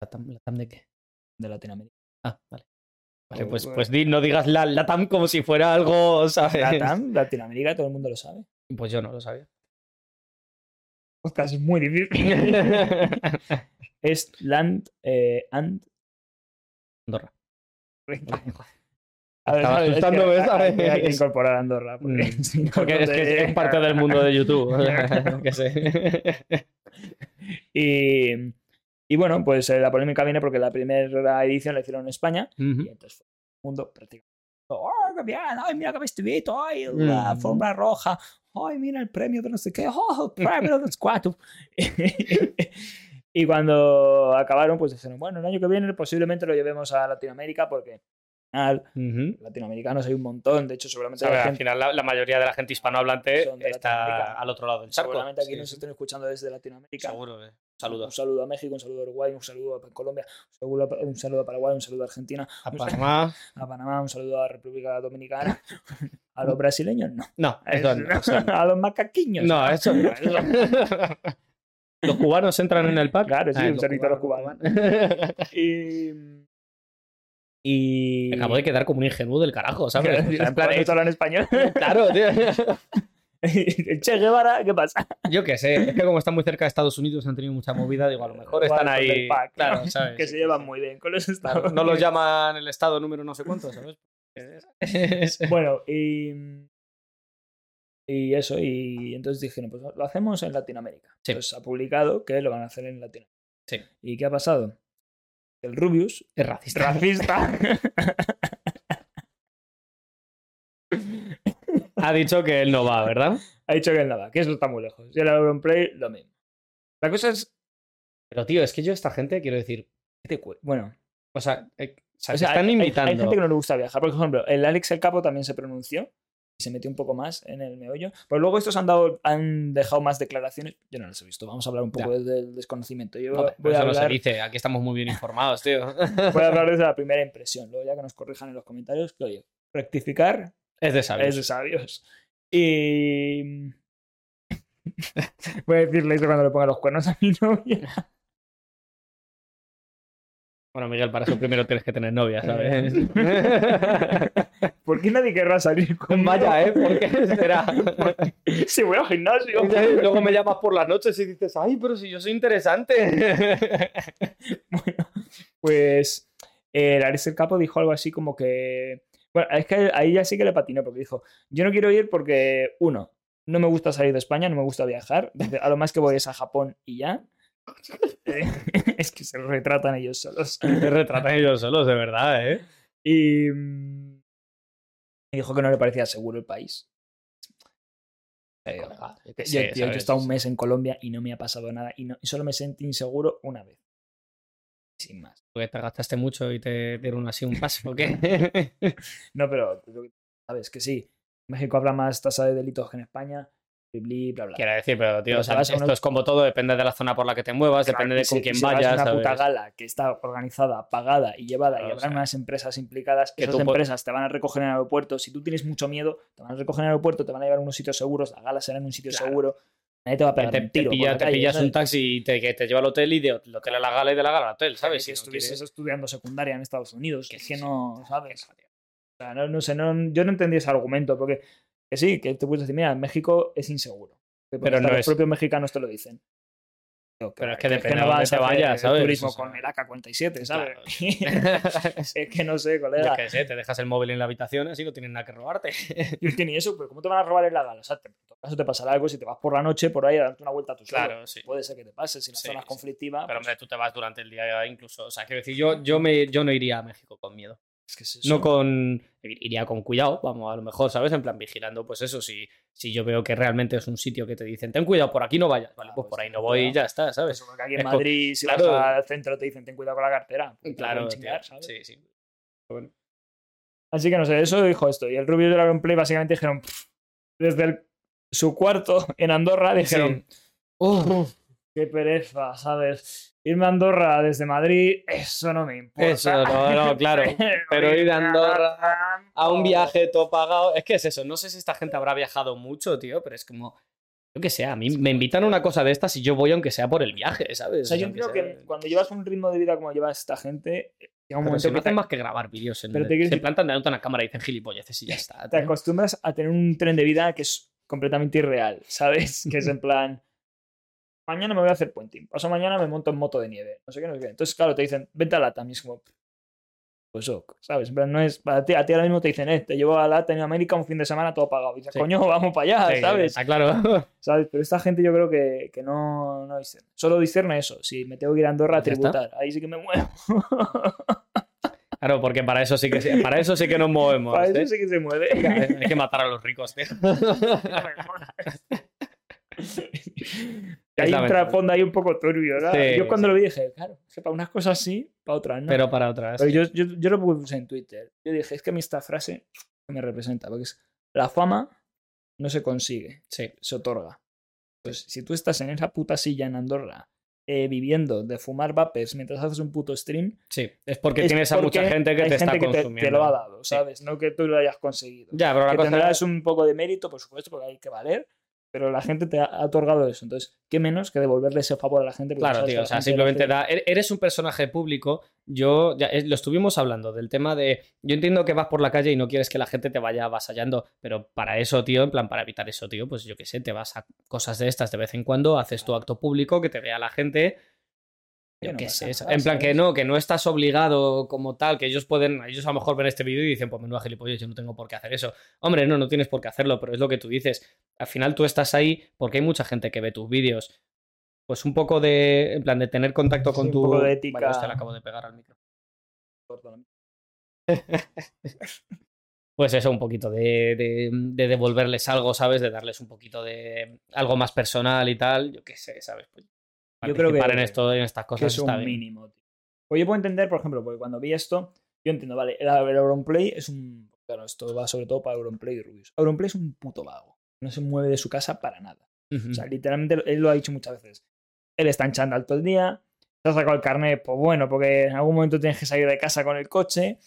¿Latam, Latam de qué? de Latinoamérica. Ah, vale. Vale, Oh, pues, pues di- no digas la Latam como si fuera algo, ¿sabes? LATAM, Latinoamérica, todo el mundo lo sabe. Pues yo no lo sabía. Podcast es muy difícil. es Land eh, and. Andorra. Asustando, ¿ves? hay- Hay, hay que incorporar a Andorra. Porque, Mm. Porque es que ¿dónde- es parte del mundo de YouTube. que sé. Y, y bueno, pues eh, la polémica viene porque la primera edición la hicieron en España y entonces fue el mundo prácticamente. ¡Oh, qué bien! ¡Ay, mira qué vestidito! ¡Ay, la Mm. alfombra roja! ¡Ay, mira el premio de no sé qué! ¡Oh, el premio de los cuatro! y cuando acabaron, pues dijeron, bueno, el año que viene posiblemente lo llevemos a Latinoamérica porque latinoamericanos hay un montón. De hecho, seguramente, ¿Sabes? la Al gente- final, la, la mayoría de la gente hispanohablante Son de está Latinoamérica. al otro lado del charco. seguramente aquí Sí, nos sí. estén escuchando desde Latinoamérica. Seguro. eh. Saludos. Un saludo a México, un saludo a Uruguay, un saludo a Colombia, un saludo a, un saludo a Paraguay, un saludo a Argentina, A Panamá. a Panamá, un saludo a República Dominicana. A los brasileños no. No, eso no. eso no. A los macaquiños. No, eso no. eso no. ¿Los cubanos entran en el pack? Claro, sí, Ah, un saludito a los cubanos. Y. Y. Me acabo de quedar como un ingenuo del carajo, ¿sabes? O sea, en plan, hablan español. claro, tío. El Che Guevara, ¿qué pasa? Yo qué sé, es que como están muy cerca de Estados Unidos han tenido mucha movida, digo, a lo mejor están ahí. pack, claro, ¿no? ¿sabes? Que se llevan muy bien con los Claro, Estados no los llaman el estado número no sé cuánto, ¿sabes? Es- Bueno, y. Y eso, y entonces dijeron, pues lo hacemos en Latinoamérica. Sí. Pues ha publicado que lo van a hacer en Latinoamérica. Sí. ¿Y qué ha pasado? El Rubius, Es racista. racista, Ha dicho que él no va, ¿verdad? ha dicho que nada, que eso está muy lejos. Y el Auronplay, lo mismo. La cosa es. Pero tío, es que yo esta gente, quiero decir, ¿qué te cu- Bueno, o sea, eh, o sea, o se sea, están hay, invitando. hay gente que no le gusta viajar. Por ejemplo, el Alex el Capo también se pronunció se metió un poco más en el meollo. Pero luego estos han, dado, han dejado más declaraciones. Yo no las he visto. Vamos a hablar un poco del desconocimiento. Yo Hombre, voy, a no se hablar, dice, aquí estamos muy bien informados, tío. voy a hablar desde la primera impresión. Luego ya que nos corrijan en los comentarios, que oye, rectificar Es de sabios. es de sabios. Y. voy a decirle eso cuando le ponga los cuernos a mi novia. Bueno, Miguel, para eso primero tienes que tener novia, ¿sabes? ¿Por qué nadie querrá salir con Vaya, ¿eh? ¿Por qué será? Si voy al gimnasio. Luego me llamas por las noches y dices, ay, pero si yo soy interesante. Bueno, pues eh, el Capo dijo algo así como que. Bueno, es que ahí ya sí que le patinó, porque dijo: Yo no quiero ir porque, uno, no me gusta salir de España, no me gusta viajar. A lo más que voy es a Japón y ya. Es que se retratan ellos solos. Se retratan ellos solos, de verdad, ¿eh? Y. y dijo que no le parecía seguro el país. Yo, yo- Sí, yo- yo he estado un mes en Colombia y no me ha pasado nada. Y, no, y solo me sentí inseguro una vez. Sin más. Porque te gastaste mucho y te dieron así un paso, ¿o qué? No, pero sabes que sí. México habrá más tasa de delitos que en España. Bli, bla, bla. Quiero decir, pero tío, Pero te a esto una- es como todo, depende de la zona por la que te muevas, Claro, depende de con quién si vayas. una puta ¿sabes? gala que está organizada, pagada y llevada Claro, y o sea, unas empresas implicadas, que esas empresas te van a recoger en el aeropuerto. Si tú tienes mucho miedo, te van a recoger en el aeropuerto, te van a llevar a unos sitios seguros, la gala será en un sitio Claro. seguro. Nadie te va a pegar te, un te tiro. por pilla- la te calle, pillas ¿sabes? un taxi y te, que te lleva al hotel y de del hotel a la gala y de la gala al hotel, ¿sabes? Si no estuvieses quieres- estudiando secundaria en Estados Unidos. Que es que no, ¿sabes? O sea, no, no sé, no, yo no entendí ese argumento, porque que sí, que te puedes decir, mira, México es inseguro. Pero no los es- propios mexicanos te lo dicen. Pero es que depende de dónde vas te a hacer vayas, ¿sabes? turismo O sea, con el AK-47, ¿sabes? Claro. es que no sé, colega. qué sé, te dejas el móvil en la habitación así no tienen nada que robarte. Es que ni eso, pero ¿cómo te van a robar en la gala? O sea, te, en todo caso te pasará algo si te vas por la noche por ahí a darte una vuelta a tu solo. Claro, sí. Puede ser que te pase, si la Sí, zona es sí. conflictiva. Pero pues, hombre, tú te vas durante el día incluso. O sea, quiero decir, yo, yo, me, yo no iría a México con miedo. Es que es eso. No con. Iría con cuidado, vamos, a lo mejor, ¿sabes? En plan, vigilando, pues eso, si, si yo veo que realmente es un sitio que te dicen, ten cuidado, por aquí no vayas. Vale, Ah, pues pues por ahí no voy y ya está, Pues ¿sabes? porque aquí en Es Madrid, si claro. vas al centro, te dicen ten cuidado con la cartera. pues Claro, chingar. ¿sabes? Sí, sí. Bueno, Así que no sé, eso dijo esto. Y el Rubio del Auronplay básicamente dijeron, desde el- su cuarto en Andorra, dijeron, "Uf, qué pereza, ¿sabes? Irme a Andorra desde Madrid, eso no me importa. Eso, no, no, claro. Pero ir a Andorra a un oh". viaje todo pagado. Es que es eso, no sé si esta gente habrá viajado mucho, tío, pero es como. Yo que sé, a mí me invitan a una cosa de estas y yo voy aunque sea por el viaje, ¿sabes? O sea, yo aunque creo sea- que cuando llevas un ritmo de vida como lleva esta gente, llega un Pero me hacen te, más que grabar vídeos. En, Pero te se plantan delante de una cámara y dicen gilipolleces y ya está. te tío. acostumbras a tener un tren de vida que es completamente irreal, ¿sabes? Que es en plan, mañana me voy a hacer puenting, paso mañana me monto en moto de nieve, no sé qué, no sé qué. Entonces, claro, te dicen, vente a Latam y es como, pues ok, ¿sabes? En plan, no es, para ti, a ti ahora mismo te dicen, eh, te llevo a Latam en América un fin de semana todo pagado. Y dices, Sí. coño, vamos para allá, Sí, ¿sabes? Está claro. ¿sabes? Pero esta gente yo creo que, que no, no discierne. Solo discierne eso, si me tengo que ir a Andorra a está. tributar, ahí sí que me muevo. Claro, porque para eso sí que, para eso sí que nos movemos. Para ¿eh? eso sí que se mueve. Hay que matar a los ricos, tío. Hay un trasfondo ahí un poco turbio, ¿no? Sí, yo cuando sí. lo vi dije, claro, es que para unas cosas sí, para otras no. Pero, Pero para otras. yo, yo, yo lo puse en Twitter. Yo dije, es que a mí esta frase me representa, porque es, la fama no se consigue, Sí. se otorga. Pues si tú estás en esa puta silla en Andorra, eh, viviendo de fumar vapers mientras haces un puto stream, Sí, es porque es tienes a porque mucha gente que hay te está gente que te- consumiendo. te lo ha dado, Sí. ¿sabes? No que tú lo hayas conseguido. Ya, pero la que cosa tendrás un poco de mérito, por supuesto, porque hay que valer, pero la gente te ha otorgado eso. Entonces, ¿qué menos que devolverle ese favor a la gente? Claro, tío, o sea, simplemente da. e- Eres un personaje público. Yo, ya eh, lo estuvimos hablando del tema de. Yo entiendo que vas por la calle y no quieres que la gente te vaya avasallando, pero para eso, tío, en plan, para evitar eso, tío, pues yo qué sé, te vas a cosas de estas de vez en cuando, haces tu acto público, que te vea la gente. Yo no qué sé, nada, en plan que no, que no estás obligado como tal, que ellos pueden, ellos a lo mejor ven este vídeo y dicen, pues menuda gilipollas, yo no tengo por qué hacer eso. Hombre, no, no tienes por qué hacerlo, pero es lo que tú dices. Al final tú estás ahí porque hay mucha gente que ve tus vídeos. Pues un poco de, en plan, de tener contacto con Sí, un tu... poco de ética. Vale, hostia, le acabo de pegar al micro. Pues eso, un poquito de, de, de devolverles algo, ¿sabes? De darles un poquito de algo más personal y tal. Yo qué sé, ¿sabes? Pues Yo creo que- en esto, en estas que cosas es está un bien. mínimo. tío. Pues yo puedo entender, por ejemplo, porque cuando vi esto, yo entiendo, vale, el, el Auronplay es un. Claro, esto va sobre todo para Auronplay y Rubius. Auronplay es un puto vago. No se mueve de su casa para nada. O sea, literalmente él lo ha dicho muchas veces. Él está en chándal todo el día. Se ha sacado el carnet, pues bueno, porque en algún momento tienes que salir de casa con el coche.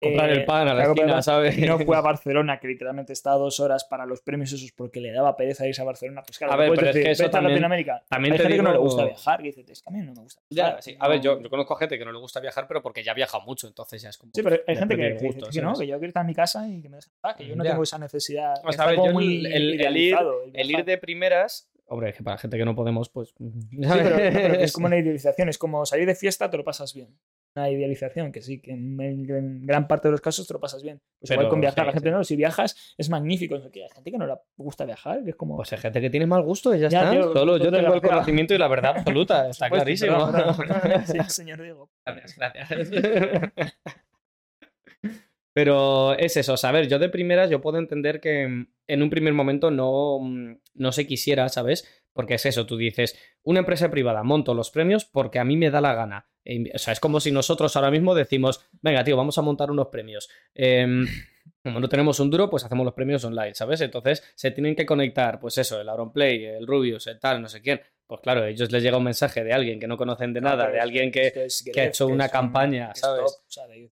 Comprar Eh, el pan a la esquina. ¿sabes? No fue a Barcelona, que literalmente está dos horas para los premios esos porque le daba pereza irse a Barcelona. Pues claro, A ver, pero es que eso "Vete a también- Latinoamérica. también Hay te gente que no le digo- gusta viajar, que dice, es que a mí no me gusta. Ya, viajar, sí. A ver, yo, no- yo conozco gente que no le gusta viajar, pero porque ya ha viajado mucho, entonces ya es como. Sí, pero hay ya gente que, que gusto, dice que no, que yo quiero estar en mi casa y que me en paz, que yo no Ya. tengo esa necesidad. O sea, a ver, como yo muy el- el- el ir- El de primeras. Hombre, es que para gente que no podemos, pues. Sí, pero, pero que es como una idealización, es como salir de fiesta, te lo pasas bien. Una idealización, que sí, que en, gran parte de los casos te lo pasas bien. Pues igual con viajar, sí, la gente sí. no, si viajas es magnífico. qué. Hay gente que no le gusta viajar, que es como. Pues hay gente que tiene mal gusto y ya, Ya, está. tío, Solo yo tengo el conocimiento y la verdad absoluta, está Pues, clarísimo. Sí, señor Diego. Gracias, gracias. Pero es eso, saber, yo de primeras yo puedo entender que mm, en un primer momento no, mm, no se quisiera, ¿sabes? Porque es eso, tú dices, una empresa privada, monto los premios porque a mí me da la gana. E- O sea, es como si nosotros ahora mismo decimos, venga, tío, vamos a montar unos premios. Em, como no tenemos un duro, pues hacemos los premios online, ¿sabes? Entonces se tienen que conectar, pues eso, el Auronplay, el Rubius, el tal, no sé quién. Pues claro, a ellos les llega un mensaje de alguien que no conocen de No, nada, de alguien que, es es que ha hecho una un- campaña, es ¿sabes? top, o sea, de-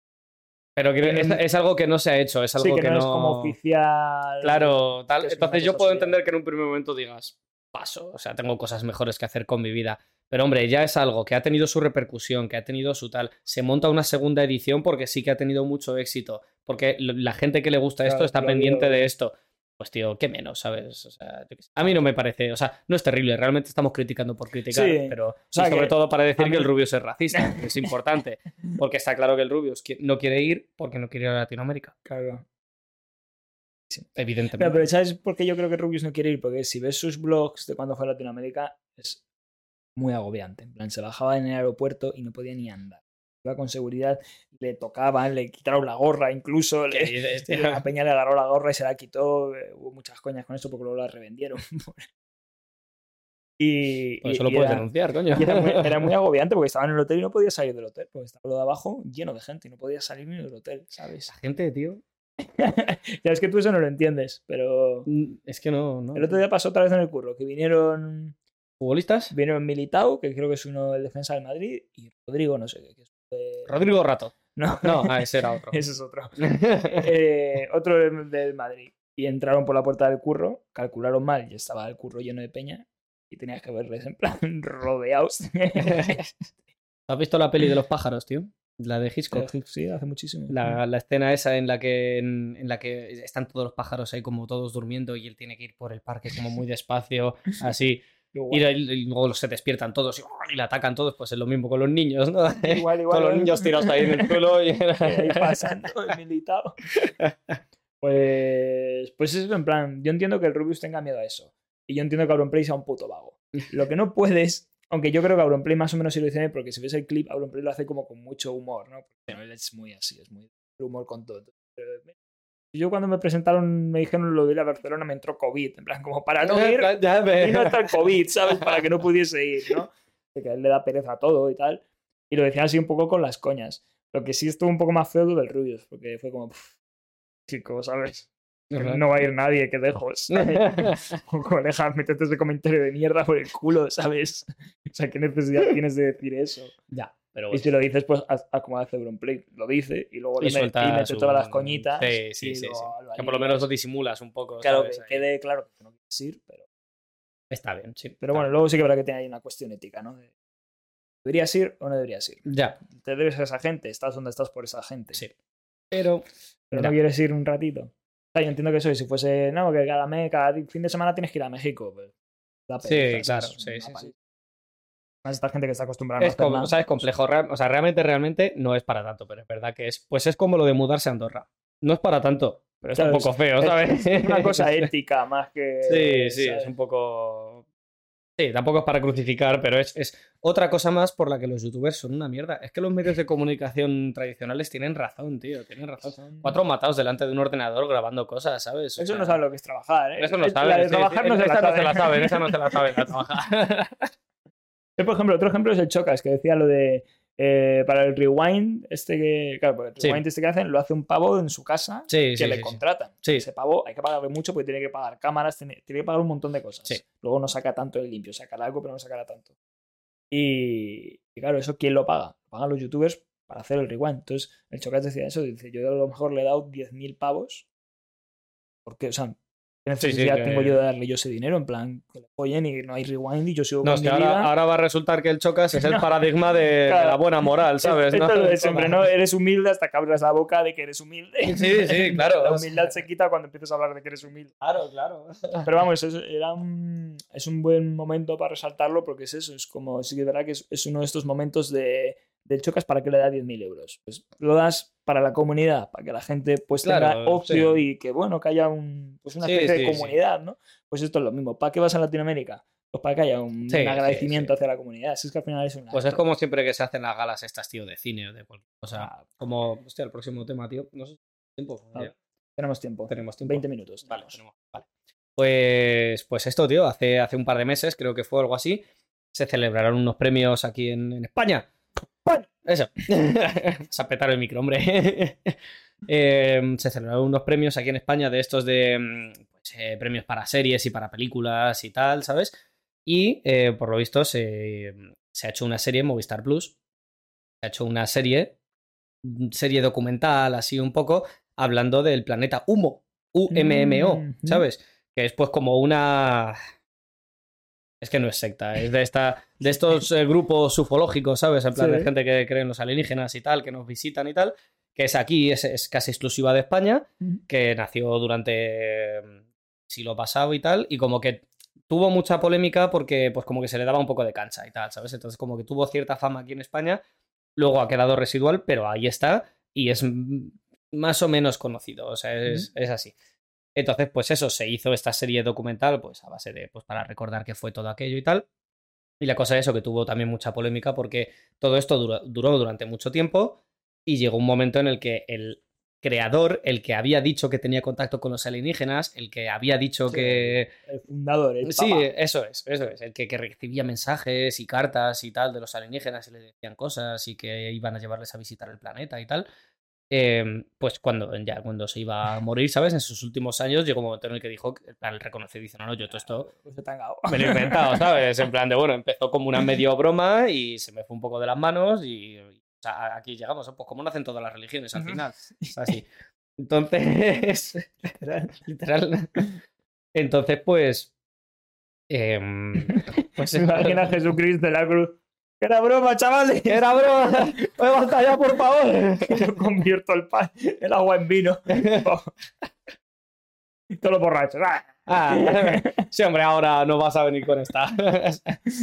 Pero es, es algo que no se ha hecho, es algo sí, que, que, no, es como oficial. Claro, tal. Entonces yo puedo entender que en un primer momento digas, paso, o sea, tengo cosas mejores que hacer con mi vida. Pero hombre, ya es algo que ha tenido su repercusión, que ha tenido su tal. Se monta una segunda edición porque sí que ha tenido mucho éxito. Porque la gente que le gusta esto está pendiente de esto. Pues tío, qué menos, ¿sabes? O sea, a mí no me parece, o sea, no es terrible, realmente estamos criticando por criticar, Sí, pero sea sobre todo para decir que el Rubius es racista, que es importante, porque está claro que el Rubius no quiere ir porque no quiere ir a Latinoamérica, Claro. evidentemente. Pero, pero ¿sabes por qué yo creo que Rubius no quiere ir? Porque si ves sus blogs de cuando fue a Latinoamérica, es muy agobiante. En plan, se bajaba en el aeropuerto y no podía ni andar. Iba con seguridad, le tocaban, le quitaron la gorra incluso. ¿Qué Le, dices, tío? la peña le agarró la gorra y se la quitó. eh, Hubo muchas coñas con eso porque luego la revendieron. y, Pues y- eso lo y puedes era- denunciar, coño. y era muy, era muy agobiante porque estaba en el hotel y no podía salir del hotel. Porque estaba lo de abajo lleno de gente y no podía salir ni del hotel, ¿sabes? La gente, tío. ya es que tú eso no lo entiendes, pero. mm, Es que no. no. El otro día pasó otra vez en el curro, que vinieron, ¿Futbolistas? vinieron Militao, que creo que es uno del defensa del Madrid, y Rodrigo, no sé qué. Que es de- Rodrigo Rato. No, No, ah, ese era otro. ese es otro. Eh, otro del, del Madrid. y entraron por la puerta del curro, calcularon mal y estaba el curro lleno de peña y tenías que verles en plan rodeados. ¿Has visto la peli de los pájaros, tío? La de Hitchcock. sí, hace muchísimo. La, la escena esa en la que en, en la que están todos los pájaros ahí como todos durmiendo y él tiene que ir por el parque como muy despacio, así. Y, y luego se despiertan todos y, y le atacan todos, pues es lo mismo con los niños, ¿no? Igual, igual, con los niños tirados ahí en el suelo y... ahí pasando el militado. Pues, pues eso, en plan, yo entiendo que el Rubius tenga miedo a eso. Y yo entiendo que Auronplay sea un puto vago. Lo que no puedes, aunque yo creo que Auronplay más o menos sí lo dice, porque si ves el clip, Auronplay lo hace como con mucho humor, ¿no? Porque él es muy así, es muy humor con todo. Pero, Yo cuando me presentaron, me dijeron lo de ir a Barcelona, me entró COVID. En plan, como para no ir, Ya vino hasta el COVID, ¿sabes? Para que no pudiese ir, ¿no? De que a él le da pereza a todo y tal. Y lo decían así un poco con las coñas. Lo que sí estuvo un poco más feo lo del Rubius, porque fue como, "Pff, chico, ¿sabes? Que no va a ir nadie, que dejos. ¿sabes? Colega, métete ese comentario de mierda por el culo, ¿sabes? O sea, ¿qué necesidad tienes de decir eso? Ya, pero Y si lo dices, pues haz, haz como hace Auronplay. Lo dice y luego Y le met- suelta y mete su- todas las coñitas. Sí, sí, y sí, lo- sí. lo Que por lo menos lo disimulas un poco, Claro, ¿sabes? que Ahí. quede claro que no quieres ir, pero... Está bien, sí. Pero bueno, bien. luego sí que habrá que tener ahí una cuestión ética, ¿no? De, ¿Deberías ir o no deberías ir? Ya, Te debes a esa gente, estás donde estás por esa gente. Sí. pero... Pero no quieres ir un ratito. O sea, yo entiendo que eso, y si fuese, no, que cada mes, cada fin de semana tienes que ir a México, pues. Sí, claro, sí, sí. Más esta gente que está acostumbrada a no Es hacer como, nada. o sea, es complejo. o sea, realmente, realmente no es para tanto, pero es verdad que es. Pues es como lo de mudarse a Andorra. No es para tanto, pero está un poco feo, es- ¿sabes? Es una cosa ética más que. Sí, sí, ¿sabes? es un poco. Sí, tampoco es para crucificar, pero es, es otra cosa más por la que los youtubers son una mierda. Es que los medios de comunicación tradicionales tienen razón, tío, tienen razón. Son- Cuatro matados delante de un ordenador grabando cosas, ¿sabes? O Eso sea, no sabe lo que es trabajar, ¿eh? Eso no Es- saben. La de trabajar sí, no se esa la no se la saben. esa no se la saben, trabajar. Yo, por ejemplo, otro ejemplo es el Chocas, que decía lo de. eh, para el rewind, este que. Claro, porque el Sí. rewind este que hacen lo hace un pavo en su casa Sí, que sí, le contratan. Ese pavo hay que pagarle mucho porque tiene que pagar cámaras, tiene, tiene que pagar un montón de cosas. Luego no saca tanto de limpio, sacará algo, pero no sacará tanto. Y, y claro, ¿eso quién lo paga? Lo pagan los youtubers para hacer el rewind. Entonces, el Chocas decía eso, dice, yo a lo mejor le he dado 10.000 pavos. Porque, o sea, ¿qué Sí, sí, necesidad que- tengo yo de darle yo ese dinero? En plan, que le follen y no hay rewind y yo sigo No, con es mi que ahora, vida. ahora va a resultar que el chocas es el No. paradigma de, la buena moral, ¿sabes? Esto ¿no? es siempre, ¿no? Eres humilde hasta que abras la boca de que eres humilde. Sí, sí, claro. La humildad se quita cuando empiezas a hablar de que eres humilde. Claro, claro. Pero vamos, es, era un, es un buen momento para resaltarlo porque es eso, es como, sí que es verdad que es, es uno de estos momentos de, del chocas para que le da 10.000 euros. Pues lo das para la comunidad, para que la gente pues tenga Claro, ocio sí. y que bueno, que haya un, pues una Sí, especie sí, de comunidad, ¿no? Pues esto es lo mismo. ¿Para qué vas a Latinoamérica? Pues para que haya un, agradecimiento hacia la comunidad. Si es que al final es una... Pues es como siempre que se hacen las galas estas, tío, de cine o de cualquier cosa. Ah, Como, hostia, el próximo tema, tío. No sé tiempo. Ah, tenemos tiempo. tenemos tiempo. 20 minutos. Vale, tenemos. Vale. Pues, pues esto, tío, hace, hace un par de meses, creo que fue algo así, se celebraron unos premios aquí en, en España. Eso. Se ha petado el micro, hombre. Eh, se celebraron unos premios aquí en España de estos de mm, pues, eh, premios para series y para películas y tal, ¿sabes? Y eh, por lo visto se, se ha hecho una serie en Movistar Plus. Se ha hecho una serie, mm, serie documental, así un poco, hablando del planeta Humo. U-M-M-O. ¿sabes? Que es pues como una. Es que no es secta, es de esta. De estos eh, grupos ufológicos, ¿sabes? En plan Sí. de gente que cree en los alienígenas y tal, que nos visitan y tal. Que es aquí, es, es casi exclusiva de España que nació durante el siglo pasado y tal, y como que tuvo mucha polémica porque pues como que se le daba un poco de cancha y tal, ¿sabes? Entonces como que tuvo cierta fama aquí en España, luego ha quedado residual, pero ahí está y es mm, más o menos conocido, o sea, es, es así. Entonces, pues eso, se hizo esta serie documental, pues a base de, pues para recordar que fue todo aquello y tal. Y la cosa es eso, que tuvo también mucha polémica porque todo esto duró, duró durante mucho tiempo y llegó un momento en el que el creador, el que había dicho que tenía contacto con los alienígenas, el que había dicho Sí, que... El fundador, el Sí, eso es, eso es, el que, que recibía mensajes y cartas y tal de los alienígenas y le decían cosas y que iban a llevarles a visitar el planeta y tal. Eh, pues cuando ya cuando se iba a morir, ¿sabes? En sus últimos años llegó un momento en el que dijo, reconoció y dice, no, no, yo todo esto Pues me lo he inventado, ¿sabes? En plan de, bueno, empezó como una medio broma y se me fue un poco de las manos y, y, o sea, aquí llegamos, pues como nacen todas las religiones al final. Es así. Entonces, literal, literal. Entonces, pues. em, pues imagina a Jesucristo en la cruz. ¡Que era broma, chavales! Era broma. ¡Oye, basta ya, por favor! Yo convierto el pan, el agua en vino. Todos los borrachos. ¡ah! Ah, sí, hombre, ahora no vas a venir con esta.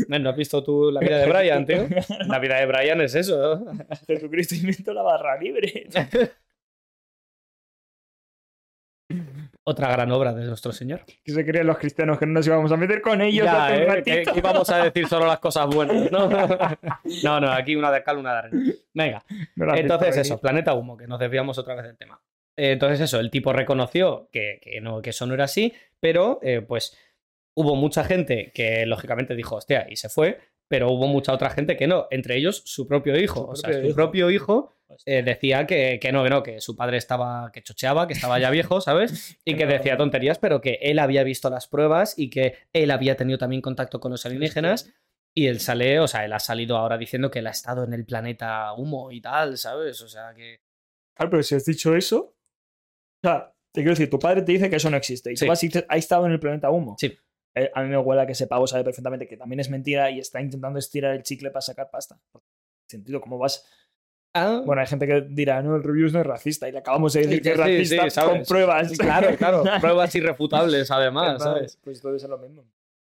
¿No has visto tú la vida de Brian, tío? La vida de Brian es eso. ¿no? Jesucristo inventó la barra libre. Otra gran obra de nuestro Señor. Que se creían los cristianos que no nos íbamos a meter con ellos Ya, hace un ¿eh? Que, que íbamos a decir solo las cosas buenas, ¿no? No, no, aquí una de cal, una de arena. Venga, No entonces eso, Planeta Humo, que nos desviamos otra vez del tema. Eh, Entonces eso, el tipo reconoció que, que no, que eso no era así, pero eh, pues hubo mucha gente que lógicamente dijo, hostia, y se fue, pero hubo mucha otra gente que no, entre ellos su propio hijo. Su o sea, propio su hijo. propio hijo eh, decía que, que no, que no, que su padre estaba, que chocheaba, que estaba ya viejo, ¿sabes? Y que decía tonterías, pero que él había visto las pruebas y que él había tenido también contacto con los alienígenas. Y él sale, o sea, él ha salido ahora diciendo que él ha estado en el planeta humo y tal, ¿sabes? O sea, que... Claro, pero si has dicho eso. O sea, te quiero decir, tu padre te dice que eso no existe. Y Sí. tú vas y dices, ha estado en el planeta humo. Sí. Eh, a mí me huele a que ese pavo sabe perfectamente que también es mentira y está intentando estirar el chicle para sacar pasta. sentido, ¿cómo vas? Ah, Bueno, hay gente que dirá, no, el reviews no es racista. Y le acabamos de decir Sí, que es sí, racista sí, con pruebas. claro, claro, pruebas irrefutables además, ¿sabes? Pues es lo mismo.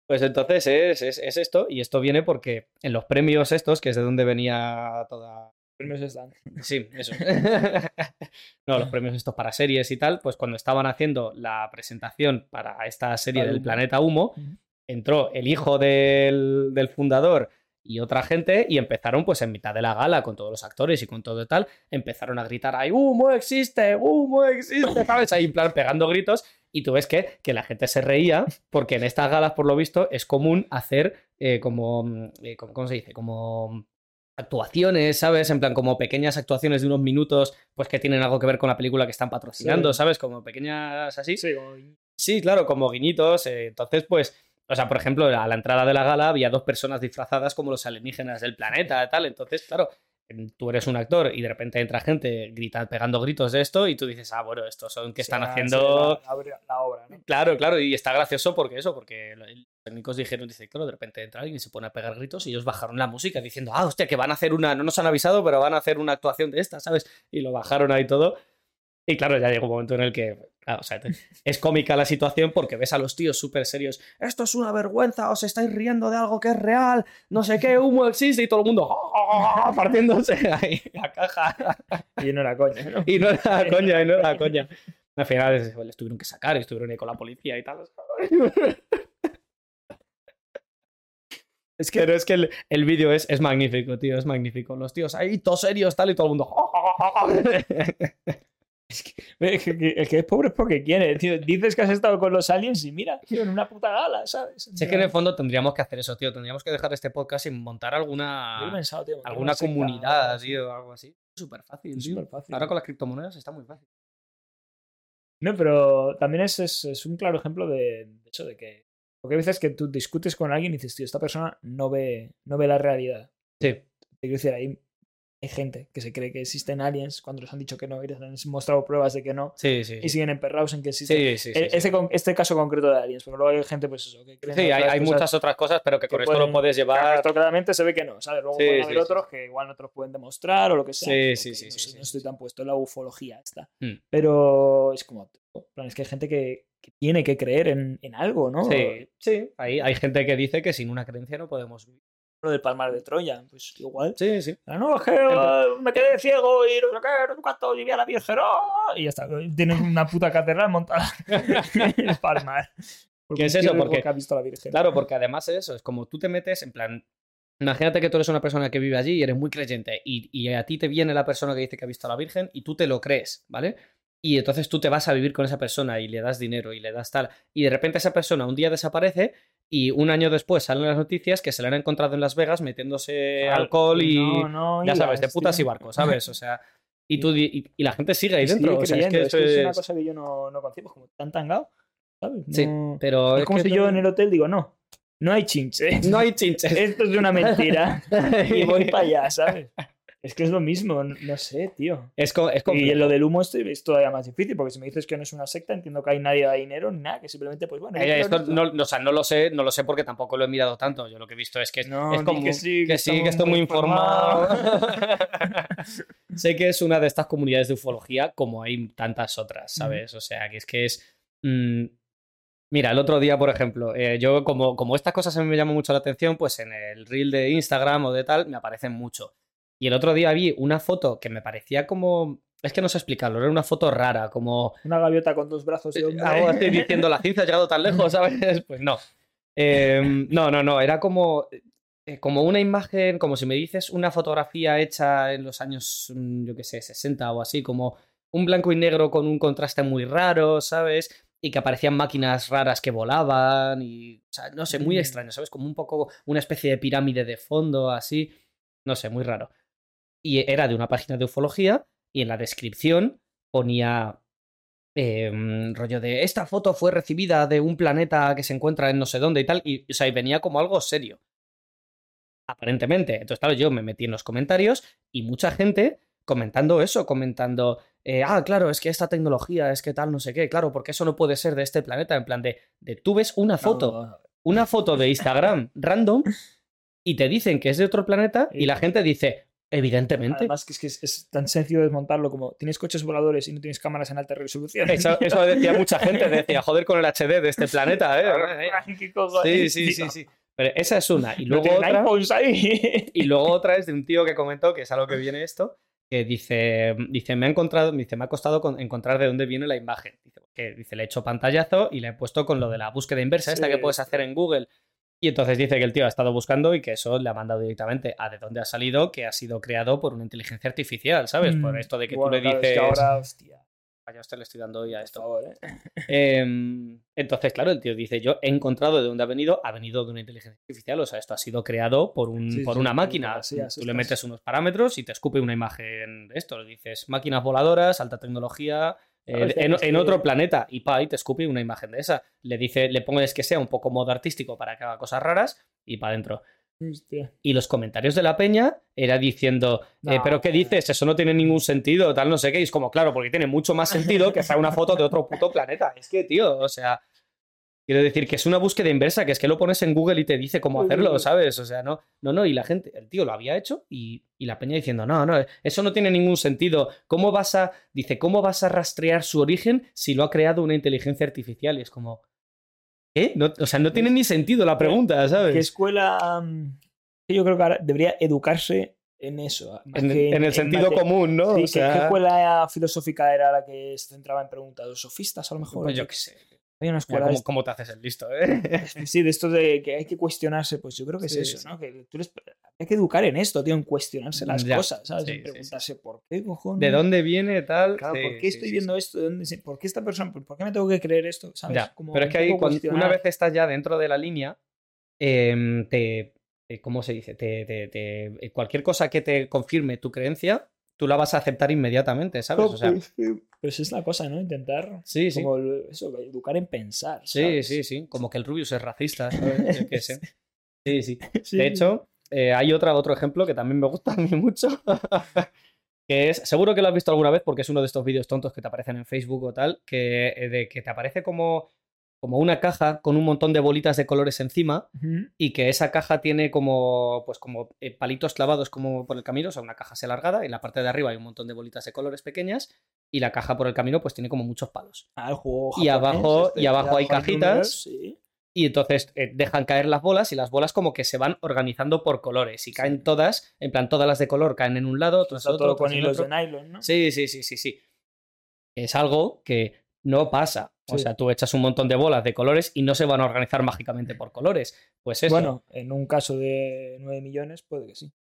Pues entonces es, es, es esto, y esto viene porque en los premios estos, que es de donde venía toda... Premios están. Sí, eso. no, los premios estos para series y tal, pues cuando estaban haciendo la presentación para esta serie Para del Humo. Planeta Humo, entró el hijo del, del fundador y otra gente y empezaron pues en mitad de la gala con todos los actores y con todo y tal, empezaron a gritar ahí, humo existe, humo existe, ¿sabes? Ahí en plan pegando gritos y tú ves que, que la gente se reía porque en estas galas por lo visto es común hacer eh, como, mm, eh, como- ¿cómo se dice? Como actuaciones, ¿sabes? En plan como pequeñas actuaciones de unos minutos pues que tienen algo que ver con la película que están patrocinando, Sí. ¿sabes? Como pequeñas así. Sí, como- Sí, claro, como guiñitos. eh, entonces, pues, o sea, por ejemplo, a la entrada de la gala había dos personas disfrazadas como los alienígenas del planeta, tal. Entonces, claro, tú eres un actor y de repente entra gente grita, pegando gritos de esto y tú dices, ah, bueno, estos son que están sí, haciendo. La, la- la obra, ¿no? Claro, claro, y está gracioso porque eso, porque los técnicos dijeron, dice, claro, de repente entra alguien y se pone a pegar gritos y ellos bajaron la música diciendo, ah, hostia, que van a hacer una, no nos han avisado, pero van a hacer una actuación de esta, ¿sabes? Y lo bajaron ahí todo. Y claro, ya llegó un momento en el que, claro, o sea, te- es cómica la situación porque ves a los tíos súper serios, esto es una vergüenza, os estáis riendo de algo que es real, no sé qué, humo existe y todo el mundo partiéndose ahí la caja. Y no era coña, ¿no? Y no era coña, y no era coña. Al final les, les tuvieron que sacar, estuvieron ahí con la policía y tal. Es que, pero es que el, el vídeo es, es magnífico, tío, es magnífico. Los tíos ahí, todos serios, tal, y todo el mundo. El que, el que es pobre es porque quiere, tío. Dices que has estado con los aliens y mira, tío, en una puta gala, ¿sabes? Sé que en el fondo tendríamos que hacer eso, tío. Tendríamos que dejar este podcast y montar alguna, pensado, tío, alguna comunidad, tío, algo así. Súper fácil, Es tío. superfácil. Ahora con las criptomonedas está muy fácil. No, pero también es, es, es un claro ejemplo de, de eso, de que. Porque hay veces que tú discutes con alguien y dices, tío, esta persona no ve, no ve la realidad. Sí. Te quiero decir, hay, hay gente que se cree que existen aliens cuando les han dicho que no y les han mostrado pruebas de que no Sí, sí. y siguen emperrados en que existen. Sí, este, este caso concreto de aliens, porque luego hay gente, pues eso, que creen Sí, hay, muchas otras cosas, pero que que con esto lo puedes llevar. esto claramente se ve que no, ¿sabes? Luego pueden haber otros que igual no te los pueden demostrar o lo que sea. Sí, sí, sí, no, sé, no estoy tan puesto en la ufología esta. Mm. Pero es como, plan, es que hay gente que, que tiene que creer en, en algo, ¿no? Sí, sí. Hay, hay gente que dice que sin una creencia no podemos vivir. Lo del palmar de Troya, pues igual. Sí, sí. Ah, No, es que me quedé ciego y no sé qué, no sé cuánto, y vi a la Virgen, ¡oh! y ya está. Tienes una puta catedral montada en el palmar. Porque ¿Qué es eso? Porque- que ha visto a la Virgen. Claro, porque además es eso, es como tú te metes en plan. Imagínate que tú eres una persona que vive allí y eres muy creyente y, y a ti te viene la persona que dice que ha visto a la Virgen y tú te lo crees, ¿vale? Y entonces tú te vas a vivir con esa persona y le das dinero y le das tal. Y de repente esa persona un día desaparece y un año después salen las noticias que se le han encontrado en Las Vegas metiéndose alcohol y. no, no ya sabes, de putas y barcos, ¿sabes? O sea. Y, tú, y, y la gente sigue ahí Y sigue dentro. o sea, es que es, que es es. una cosa que yo no, no concibo, como tan tangado, ¿sabes? Sí, pero. es como si yo en el hotel digo, no, no hay chinches. No hay chinches. Esto es una mentira y voy para allá, ¿sabes? Es que es lo mismo, no, sé, tío. Es, es Y complejo. lo del humo es, es todavía más difícil, porque si me dices que no es una secta, entiendo que hay nadie da dinero, nada, que simplemente, pues bueno. Eh, esto en esto. no, no, o sea, no lo sé, no lo sé porque tampoco lo he mirado tanto. Yo lo que he visto es que es, No, es di como que sí, que que sí, estamos que estoy muy informado. sé que es una de estas comunidades de ufología, como hay tantas otras. ¿sabes? O sea, que es que es. mm, Mira, el otro día, por ejemplo, eh, yo como, como estas cosas a mí me llaman mucho la atención, pues en el reel de Instagram o de tal, me aparecen mucho. Y el otro día vi una foto que me parecía como. Es que no sé explicarlo, era una foto rara, como. Una gaviota con dos brazos y hombre. Algo así diciendo, la ciencia ha llegado tan lejos, ¿sabes? Pues no. Eh, no, no, no, era como, eh, como una imagen, como si me dices una fotografía hecha en los años, mm, yo qué sé, 60 o así, como un blanco y negro con un contraste muy raro, ¿sabes? Y que aparecían máquinas raras que volaban y, o sea, no sé, muy Mm. extraño, ¿sabes? Como un poco una especie de pirámide de fondo, así, no sé, muy raro. Y era de una página de ufología y en la descripción ponía eh, rollo de esta foto fue recibida de un planeta que se encuentra en no sé dónde y tal, y, o sea, y venía como algo serio. Aparentemente. Entonces, claro, yo me metí en los comentarios y mucha gente comentando eso, comentando, eh, ah, claro, es que esta tecnología, es que tal, no sé qué, claro, porque eso no puede ser de este planeta, en plan de, de tú ves una foto, No, una foto de Instagram random y te dicen que es de otro planeta y la gente dice, evidentemente. Además, que es que es, es tan sencillo desmontarlo como tienes coches voladores y no tienes cámaras en alta resolución. Eso, eso decía mucha gente, decía, joder con el HD de este planeta, ¿eh? ¿Qué cojones, Sí, sí, sí, sí. Pero esa es una. Y luego otra. ahí. Y luego otra es de un tío que comentó, que es a lo que viene esto, que dice, dice, me ha encontrado, dice, me ha costado con- encontrar de dónde viene la imagen. Dice, dice, le he hecho pantallazo y le he puesto con lo de la búsqueda inversa, esta Sí, que puedes hacer en Google. Y entonces dice que el tío ha estado buscando y que eso le ha mandado directamente a de dónde ha salido, que ha sido creado por una inteligencia artificial, ¿sabes? Por Mm, esto de que bueno, tú le claro, es dices. que ahora, hostia, Vaya, usted le estoy dando hoy a por esto. favor, ¿eh? Em, entonces, claro, el tío dice, yo he encontrado de dónde ha venido, ha venido de una inteligencia artificial, o sea, esto ha sido creado por, un, Sí, por sí, una sí, máquina. Tú le metes unos parámetros y te escupe una imagen de esto. Le dices máquinas voladoras, alta tecnología, en, otro planeta, y pa, y te escupe una imagen de esa. Le dice, le pones que sea un poco modo artístico para que haga cosas raras y para adentro. Hostia. Y los comentarios de la peña era diciendo, eh, pero ¿qué dices? Eso no tiene ningún sentido, tal, no sé qué. Y es como, claro, porque tiene mucho más sentido que sea una foto de otro puto planeta. Es que, tío, o sea, quiero decir que es una búsqueda inversa, que es que lo pones en Google y te dice cómo hacerlo, ¿sabes? O sea, no, no, no. Y la gente, el tío lo había hecho y, y la peña diciendo, no, no, eso no tiene ningún sentido. ¿Cómo vas a, dice, cómo vas a rastrear su origen si lo ha creado una inteligencia artificial? Y es como, ¿qué? No- o sea, no tiene ni sentido la pregunta, ¿sabes? ¿Qué escuela? yo creo que ahora debería educarse en eso. En, el sentido común, ¿no? Sí, O ¿qué- sea, ¿qué escuela filosófica era la que se centraba en preguntas? ¿Los sofistas, a lo mejor? pues yo qué sé. Hay una escuela ¿cómo, te haces el listo, eh? Sí, de esto de que hay que cuestionarse, pues yo creo que Sí, es eso, sí. ¿no? Que tú les... Hay que educar en esto, tío, en cuestionarse las Ya, cosas, ¿sabes? sí, en preguntarse por qué cojones. ¿De dónde viene tal? Claro, ¿por qué estoy viendo esto? ¿De dónde ¿Por qué esta persona? ¿Por qué me tengo que creer esto? ¿Sabes? Ya, Como Pero es que ahí, una vez estás ya dentro de la línea, em, te, te- ¿Cómo se dice? Te, te- te- cualquier cosa que te confirme tu creencia, tú la vas a aceptar inmediatamente, ¿sabes? O sea, Pues, es la cosa, ¿no? Intentar sí, sí. como eso, educar en pensar. Sí, ¿sabes? sí, sí. Como que el Rubius es racista, ¿sabes? Yo qué sé. Sí, sí. Sí, De hecho, eh, hay otra, otro ejemplo que también me gusta a mí mucho. que es, seguro que lo has visto alguna vez porque es uno de estos vídeos tontos que te aparecen en Facebook o tal, que, eh, de, que te aparece como, como una caja con un montón de bolitas de colores encima y que esa caja tiene como, pues como eh, palitos clavados como por el camino, o sea, una caja así alargada, y en la parte de arriba hay un montón de bolitas de colores pequeñas y la caja por el camino pues tiene como muchos palos. Ah, el juego Y japonés abajo- este, y abajo hay números, cajitas. sí. Y entonces eh, dejan caer las bolas y las bolas como que se van organizando por colores y caen todas, en plan todas las de color caen en un lado, otras en otro, todo con otras hilos de nylon, ¿no? Sí, sí, sí, sí, sí. Es algo que no pasa. O Sí. sea, tú echas un montón de bolas de colores y no se van a organizar mágicamente por colores. Pues eso. Bueno, en un caso de 9 millones puede que sí.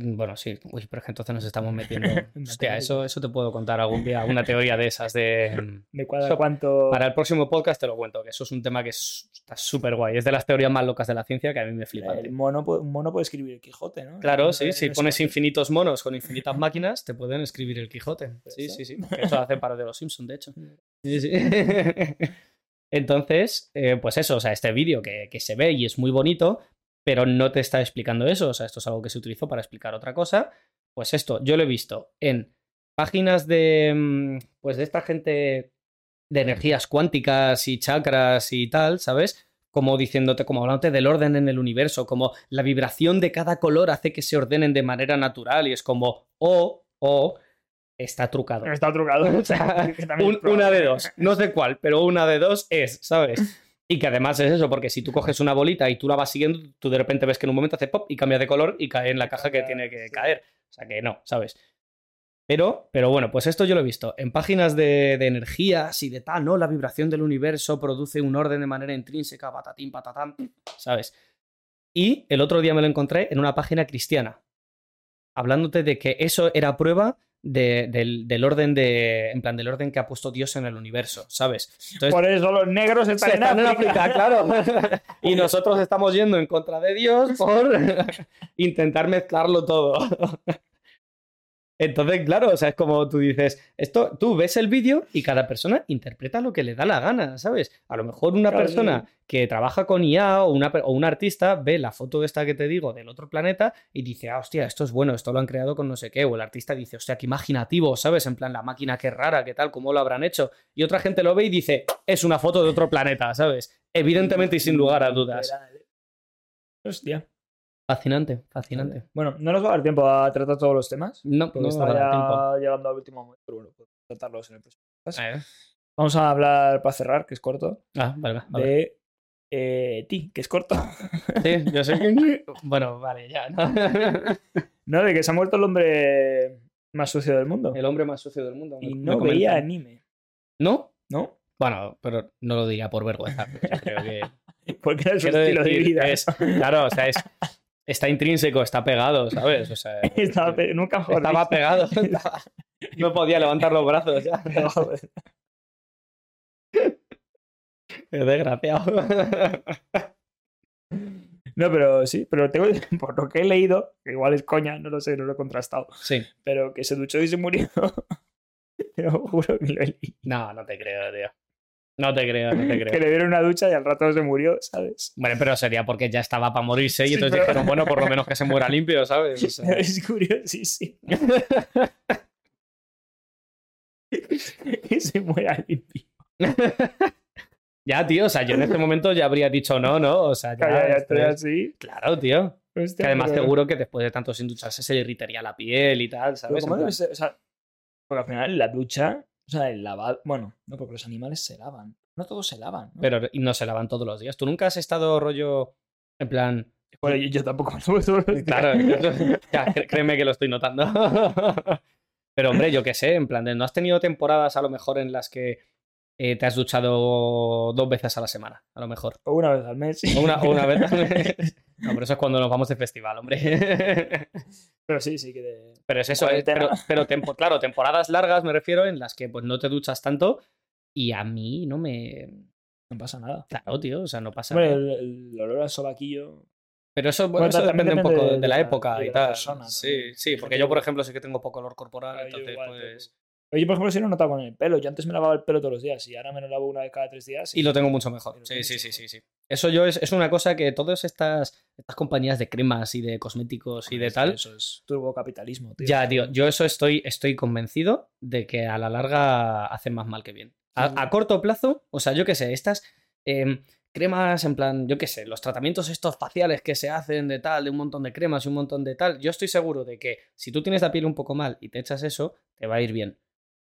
Bueno, sí. Uy, pero es que entonces nos estamos metiendo. En Hostia, eso, eso te puedo contar algún día, una teoría de esas de. De cuadra Eso, cuánto. Para el próximo podcast te lo cuento, que eso es un tema que es- está súper guay. Es de las teorías más locas de la ciencia que a mí me flipa. El mono, un mono puede escribir el Quijote, ¿no? Claro, No, sí, no si es pones infinitos monos con infinitas máquinas, te pueden escribir el Quijote. Sí, Eso. sí, sí. Eso hace para de los Simpsons, de hecho. Sí, sí. Entonces, eh, pues eso, o sea, este vídeo que, que se ve y es muy bonito, pero no te está explicando eso. O sea, esto es algo que se utilizó para explicar otra cosa. Pues esto, yo lo he visto en páginas de. mm, Pues de esta gente de energías cuánticas y chakras y tal, ¿sabes? Como diciéndote, como hablándote del orden en el universo, como la vibración de cada color hace que se ordenen de manera natural y es como, o, o, está trucado. Está trucado. O sea, un- una de dos, no sé cuál, pero una de dos es, ¿sabes? Y que además es eso, porque si tú coges una bolita y tú la vas siguiendo, tú de repente ves que en un momento hace pop y cambia de color y cae en la caja que tiene que caer. O sea que no, ¿sabes? Pero, pero bueno, pues esto yo lo he visto en páginas de, de energías y de tal, ¿no? La vibración del universo produce un orden de manera intrínseca, patatín, patatán, ¿sabes? Y el otro día me lo encontré en una página cristiana, hablándote de que eso era prueba de- del, del orden de, en plan, del orden que ha puesto Dios en el universo, ¿sabes? Entonces, Por eso los negros están, en están en África. África, claro. y nosotros estamos yendo en contra de Dios por intentar mezclarlo todo. Entonces, claro, o sea, es como tú dices, esto, tú ves el vídeo y cada persona interpreta lo que le da la gana, ¿sabes? A lo mejor una Claro, persona que trabaja con IA o, una, o un artista ve la foto esta que te digo del otro planeta y dice, ah, hostia, esto es bueno, esto lo han creado con no sé qué. O el artista dice, hostia, qué imaginativo, ¿sabes? En plan, la máquina qué rara, qué tal, cómo lo habrán hecho. Y otra gente lo ve y dice, es una foto de otro planeta, ¿sabes? Evidentemente y sin lugar a dudas. Hostia. Fascinante, fascinante. Bueno, no nos va a dar tiempo a tratar todos los temas. No, Porque no está ya tiempo. llegando al último momento, pero bueno, podemos tratarlos en el próximo. Eh, Vamos a hablar, para cerrar, que es corto, Ah, vale, vale. de eh, ti, que es corto. Sí, yo sé que... Bueno, vale, ya. ¿no? no, de que se ha muerto el hombre más sucio del mundo. El hombre más sucio del mundo. y no veía anime, ¿No? ¿no? Bueno, pero no lo diría por vergüenza. Yo creo que... Porque era su estilo de vida. es- claro, o sea, es, está intrínseco, está pegado, ¿sabes? O sea, Estaba pe- nunca mejor estaba dicho. pegado. estaba- no podía levantar los brazos ya. Qué desgraciado. No, pero sí, pero tengo, por lo que he leído, que igual es coña, no lo sé, no lo he contrastado, Sí. pero que se duchó y se murió. Te lo juro que lo he leído. No, no te creo, tío. No te creo, no te Que creo. le dieron una ducha y al rato se murió, ¿sabes? Bueno, pero sería porque ya estaba para morirse y Sí, entonces pero- dijeron, bueno, por lo menos que se muera limpio, ¿sabes? O sea, Es curiosísimo. que se muera limpio. ya, tío, o sea, yo en este momento ya habría dicho no, ¿no? O sea, ya. Calla, ya esto estoy es- así. Claro, tío. Hostia, Que además pero- seguro que después de tanto sin ducharse se le irritaría la piel y tal, pero ¿sabes? porque al final la ducha, o sea, el lavado. Bueno, no, porque los animales se lavan. No todos se lavan. ¿no? Pero y no se lavan todos los días. ¿Tú nunca has estado rollo en plan... Bueno, yo, yo tampoco me subo todos los días. Claro, ya, créeme que lo estoy notando. Pero hombre, yo qué sé, en plan de, ¿no has tenido temporadas a lo mejor en las que eh, te has duchado dos veces a la semana? A lo mejor. O una vez al mes. O una, o una vez. No, pero eso es cuando nos vamos de festival, hombre. Pero sí, sí que. de- Pero es eso, eh, pero, pero tempo- claro, temporadas largas me refiero en las que pues no te duchas tanto y a mí no me... No pasa nada. Claro, tío, o sea, no pasa nada. el, el olor al sobaquillo. Pero eso, Bueno, eso también depende un poco de de la la- época y y de la tal. persona Sí, sí, porque yo, por ejemplo, sí que tengo poco olor corporal, entonces igual, pues... Oye, por ejemplo, si no he notado con el pelo. Yo antes me lavaba el pelo todos los días y ahora me lo lavo una vez cada tres días. Y lo tengo mucho mejor. Lo Sí, sí, sí, sí, sí. Eso yo es, es una cosa que todas estas, estas compañías de cremas y de cosméticos y de tal, Eso es turbocapitalismo, tío. ya, tío, yo eso estoy, estoy convencido de que a la larga hacen más mal que bien. A, Sí. a corto plazo, o sea, yo qué sé, estas em, cremas en plan, yo qué sé, los tratamientos estos faciales que se hacen de tal, de un montón de cremas y un montón de tal, yo estoy seguro de que si tú tienes la piel un poco mal y te echas eso, te va a ir bien.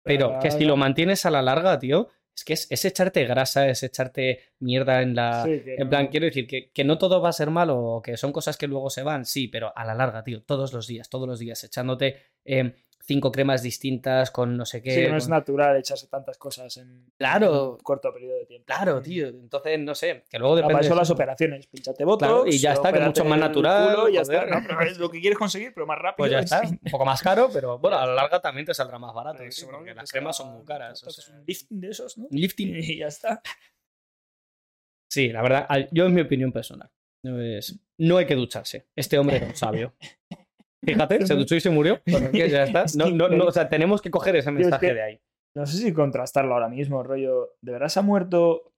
Pero que si lo mantienes a la larga, tío, es que es, es echarte grasa, es echarte mierda en la... Sí, En plan, quiero decir que, que no todo va a ser malo o que son cosas que luego se van, sí, pero a la larga, tío, todos los días, todos los días, echándote em, cinco cremas distintas con no sé qué. Sí, no es natural echarse tantas cosas en Claro. un corto periodo de tiempo. Claro, tío, entonces no sé, que luego depende. para eso las operaciones. Pinchate botox. Claro, y ya está, que opérate mucho más natural, culo y ya joder. está. No, pero es lo que quieres conseguir, pero más rápido. Pues ya está, un poco más caro, pero bueno, a la larga también te saldrá más barato, Pero sí, porque que las cremas son muy caras. o sea. un lifting de esos, ¿no? Lifting. Y ya está. Sí, la verdad, yo en mi opinión personal, es- no hay que ducharse. Este hombre era un sabio. Fíjate, se duchó y se murió. Ya está. No, no, no, o sea, tenemos que coger ese es mensaje que- de ahí. No sé si contrastarlo ahora mismo, rollo. ¿De verdad se ha muerto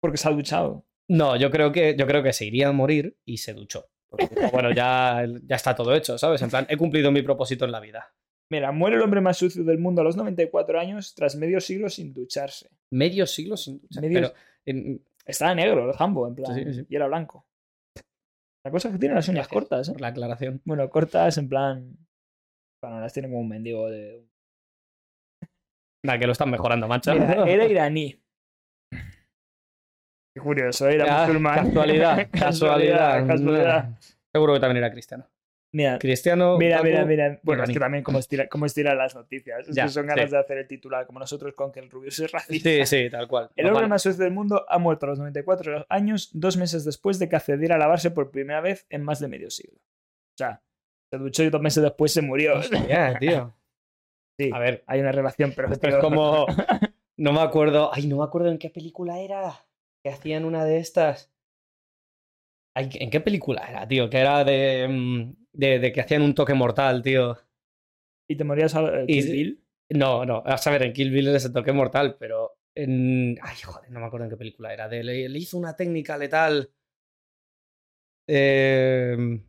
porque se ha duchado? No, yo creo que, yo creo que se iría a morir y se duchó. Porque, bueno, ya, ya está todo hecho, ¿sabes? En plan, he cumplido mi propósito en la vida. Mira, muere el hombre más sucio del mundo a los 94 años tras medio siglo sin ducharse. Medio siglo sin duchar. Medio- Pero, en- Estaba negro el jambo, en plan, Sí, sí. y era blanco. La cosa es que tiene las uñas Gracias cortas, ¿eh? por la aclaración. Bueno, cortas en plan... Bueno, las tiene como un mendigo de... Nada, que lo están mejorando, macho. Mira, era iraní. Qué curioso, era musulmán. Casualidad, casualidad. casualidad. Seguro que también era cristiano. Mira, Cristiano. Mira, mira, mira. Bueno, es que también como estira, como estiran las noticias. Es Ya, que son ganas sí. de hacer el titular, como nosotros con que el rubio es racista. Sí, sí, tal cual. El hombre más sucio del mundo ha muerto a los 94 años, dos meses después de que accediera a lavarse por primera vez en más de medio siglo. O sea, se duchó y dos meses después se murió. Hostia, tío. Sí, A ver, hay una relación, pero esto es como. No me acuerdo. Ay, no me acuerdo en qué película era. Que hacían una de estas. Ay, ¿En qué película era, tío? Que era de. De, de que hacían un toque mortal, tío. Y te morías a Kill Bill. No, no, a saber, en Kill Bill es el toque mortal, pero en... Ay, joder, no me acuerdo en qué película era. De, le, le hizo una técnica letal. Eh,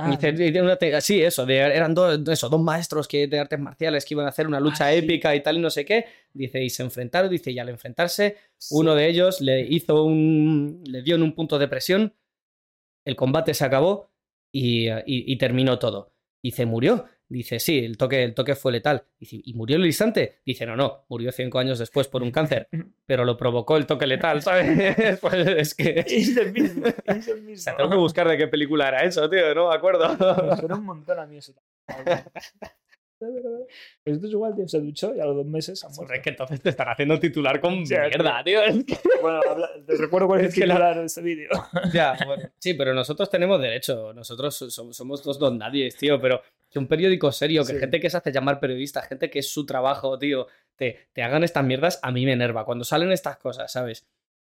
Ah, una te- sí, eso, de- eran dos, eso, dos maestros que, de artes marciales que iban a hacer una lucha Ah, sí. épica y tal y no sé qué. Dice, y se enfrentaron, dice, y al enfrentarse, sí. uno de ellos le hizo un. le dio en un punto de presión, el combate se acabó y, y- y terminó todo. Dice, murió. Dice, sí, el toque, el toque fue letal. Dice, ¿y murió el instante? Dice, no, no, murió cinco años después por un cáncer, pero lo provocó el toque letal, ¿sabes? pues es que. Es el mismo, es el O mismo. sea, tengo que buscar de qué película era eso, tío, no me acuerdo. Me suena un montón a mí eso. Pues esto es igual, tío. Se duchó y a los dos meses ha muerto. Es que entonces te están haciendo titular con Sí, mierda, tío. Es que- Bueno, habla- te recuerdo cuál es el Es que la- titular de este vídeo. Ya, bueno. Sí, pero nosotros tenemos derecho. Nosotros so- somos, somos dos don nadies, tío. Pero que un periódico serio, que Sí. gente que se hace llamar periodista, gente que es su trabajo, tío, te, te hagan estas mierdas, a mí me enerva. Cuando salen estas cosas, ¿sabes?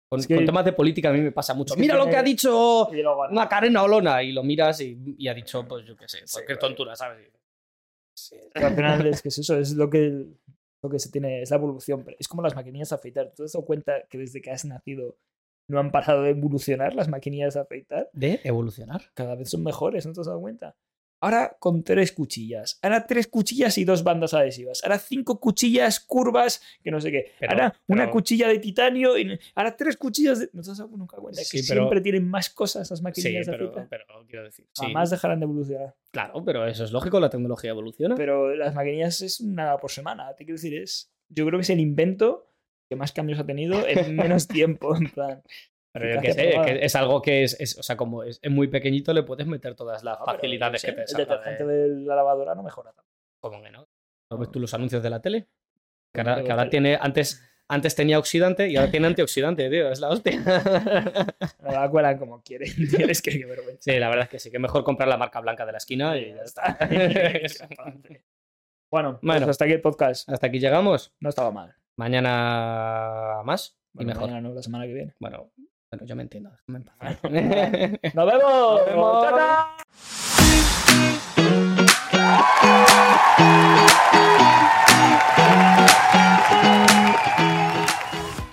Con, Es que- con temas de política a mí me pasa mucho. Mira lo que ha dicho Karen Olona y lo miras y, y ha dicho, pues yo qué sé, Sí, cualquier claro. tontura, ¿sabes? Final es que es eso, es lo que, lo que se tiene, es la evolución. Pero es como las maquinillas de afeitar. ¿Tú te has dado cuenta que desde que has nacido no han parado de evolucionar las maquinillas de afeitar? De evolucionar. Cada vez son mejores, ¿no te has dado cuenta? Ahora con tres cuchillas. Ahora tres cuchillas y dos bandas adhesivas. Ahora cinco cuchillas curvas que no sé qué. Pero- ahora una pero- cuchilla de titanio. Y... Ahora tres cuchillas de... ¿No te has dado nunca cuenta? Sí, que pero- siempre tienen más cosas Sí, maquinillas de pero, afeitar. pero quiero decir. sí. Jamás dejarán de evolucionar. Claro, pero eso es lógico, la tecnología evoluciona. Pero las maquinillas es una por semana. Te quiero decir, es. Yo creo que es el invento que más cambios ha tenido en menos tiempo. En plan. Pero yo qué sé, que es algo que es, es- o sea, como es, es muy pequeñito, le puedes meter todas las No, facilidades que te El detergente de... de la lavadora no mejora tanto. ¿Cómo que no? ¿No ves tú los anuncios de la tele? Que ahora, que tiene, antes, antes tenía oxidante y ahora tiene antioxidante, tío, es la hostia. No la cuelan como quieren. Tienes que qué vergüenza. Sí, la verdad es que sí, que mejor comprar la marca blanca de la esquina y ya está. bueno, pues Bueno. hasta aquí el podcast. Hasta aquí llegamos. No estaba mal. Mañana más y mejor. mañana no, la semana que viene. Bueno, bueno, yo me entiendo, déjame pasar. ¡Nos vemos! ¡Nos vemos! ¡Chata!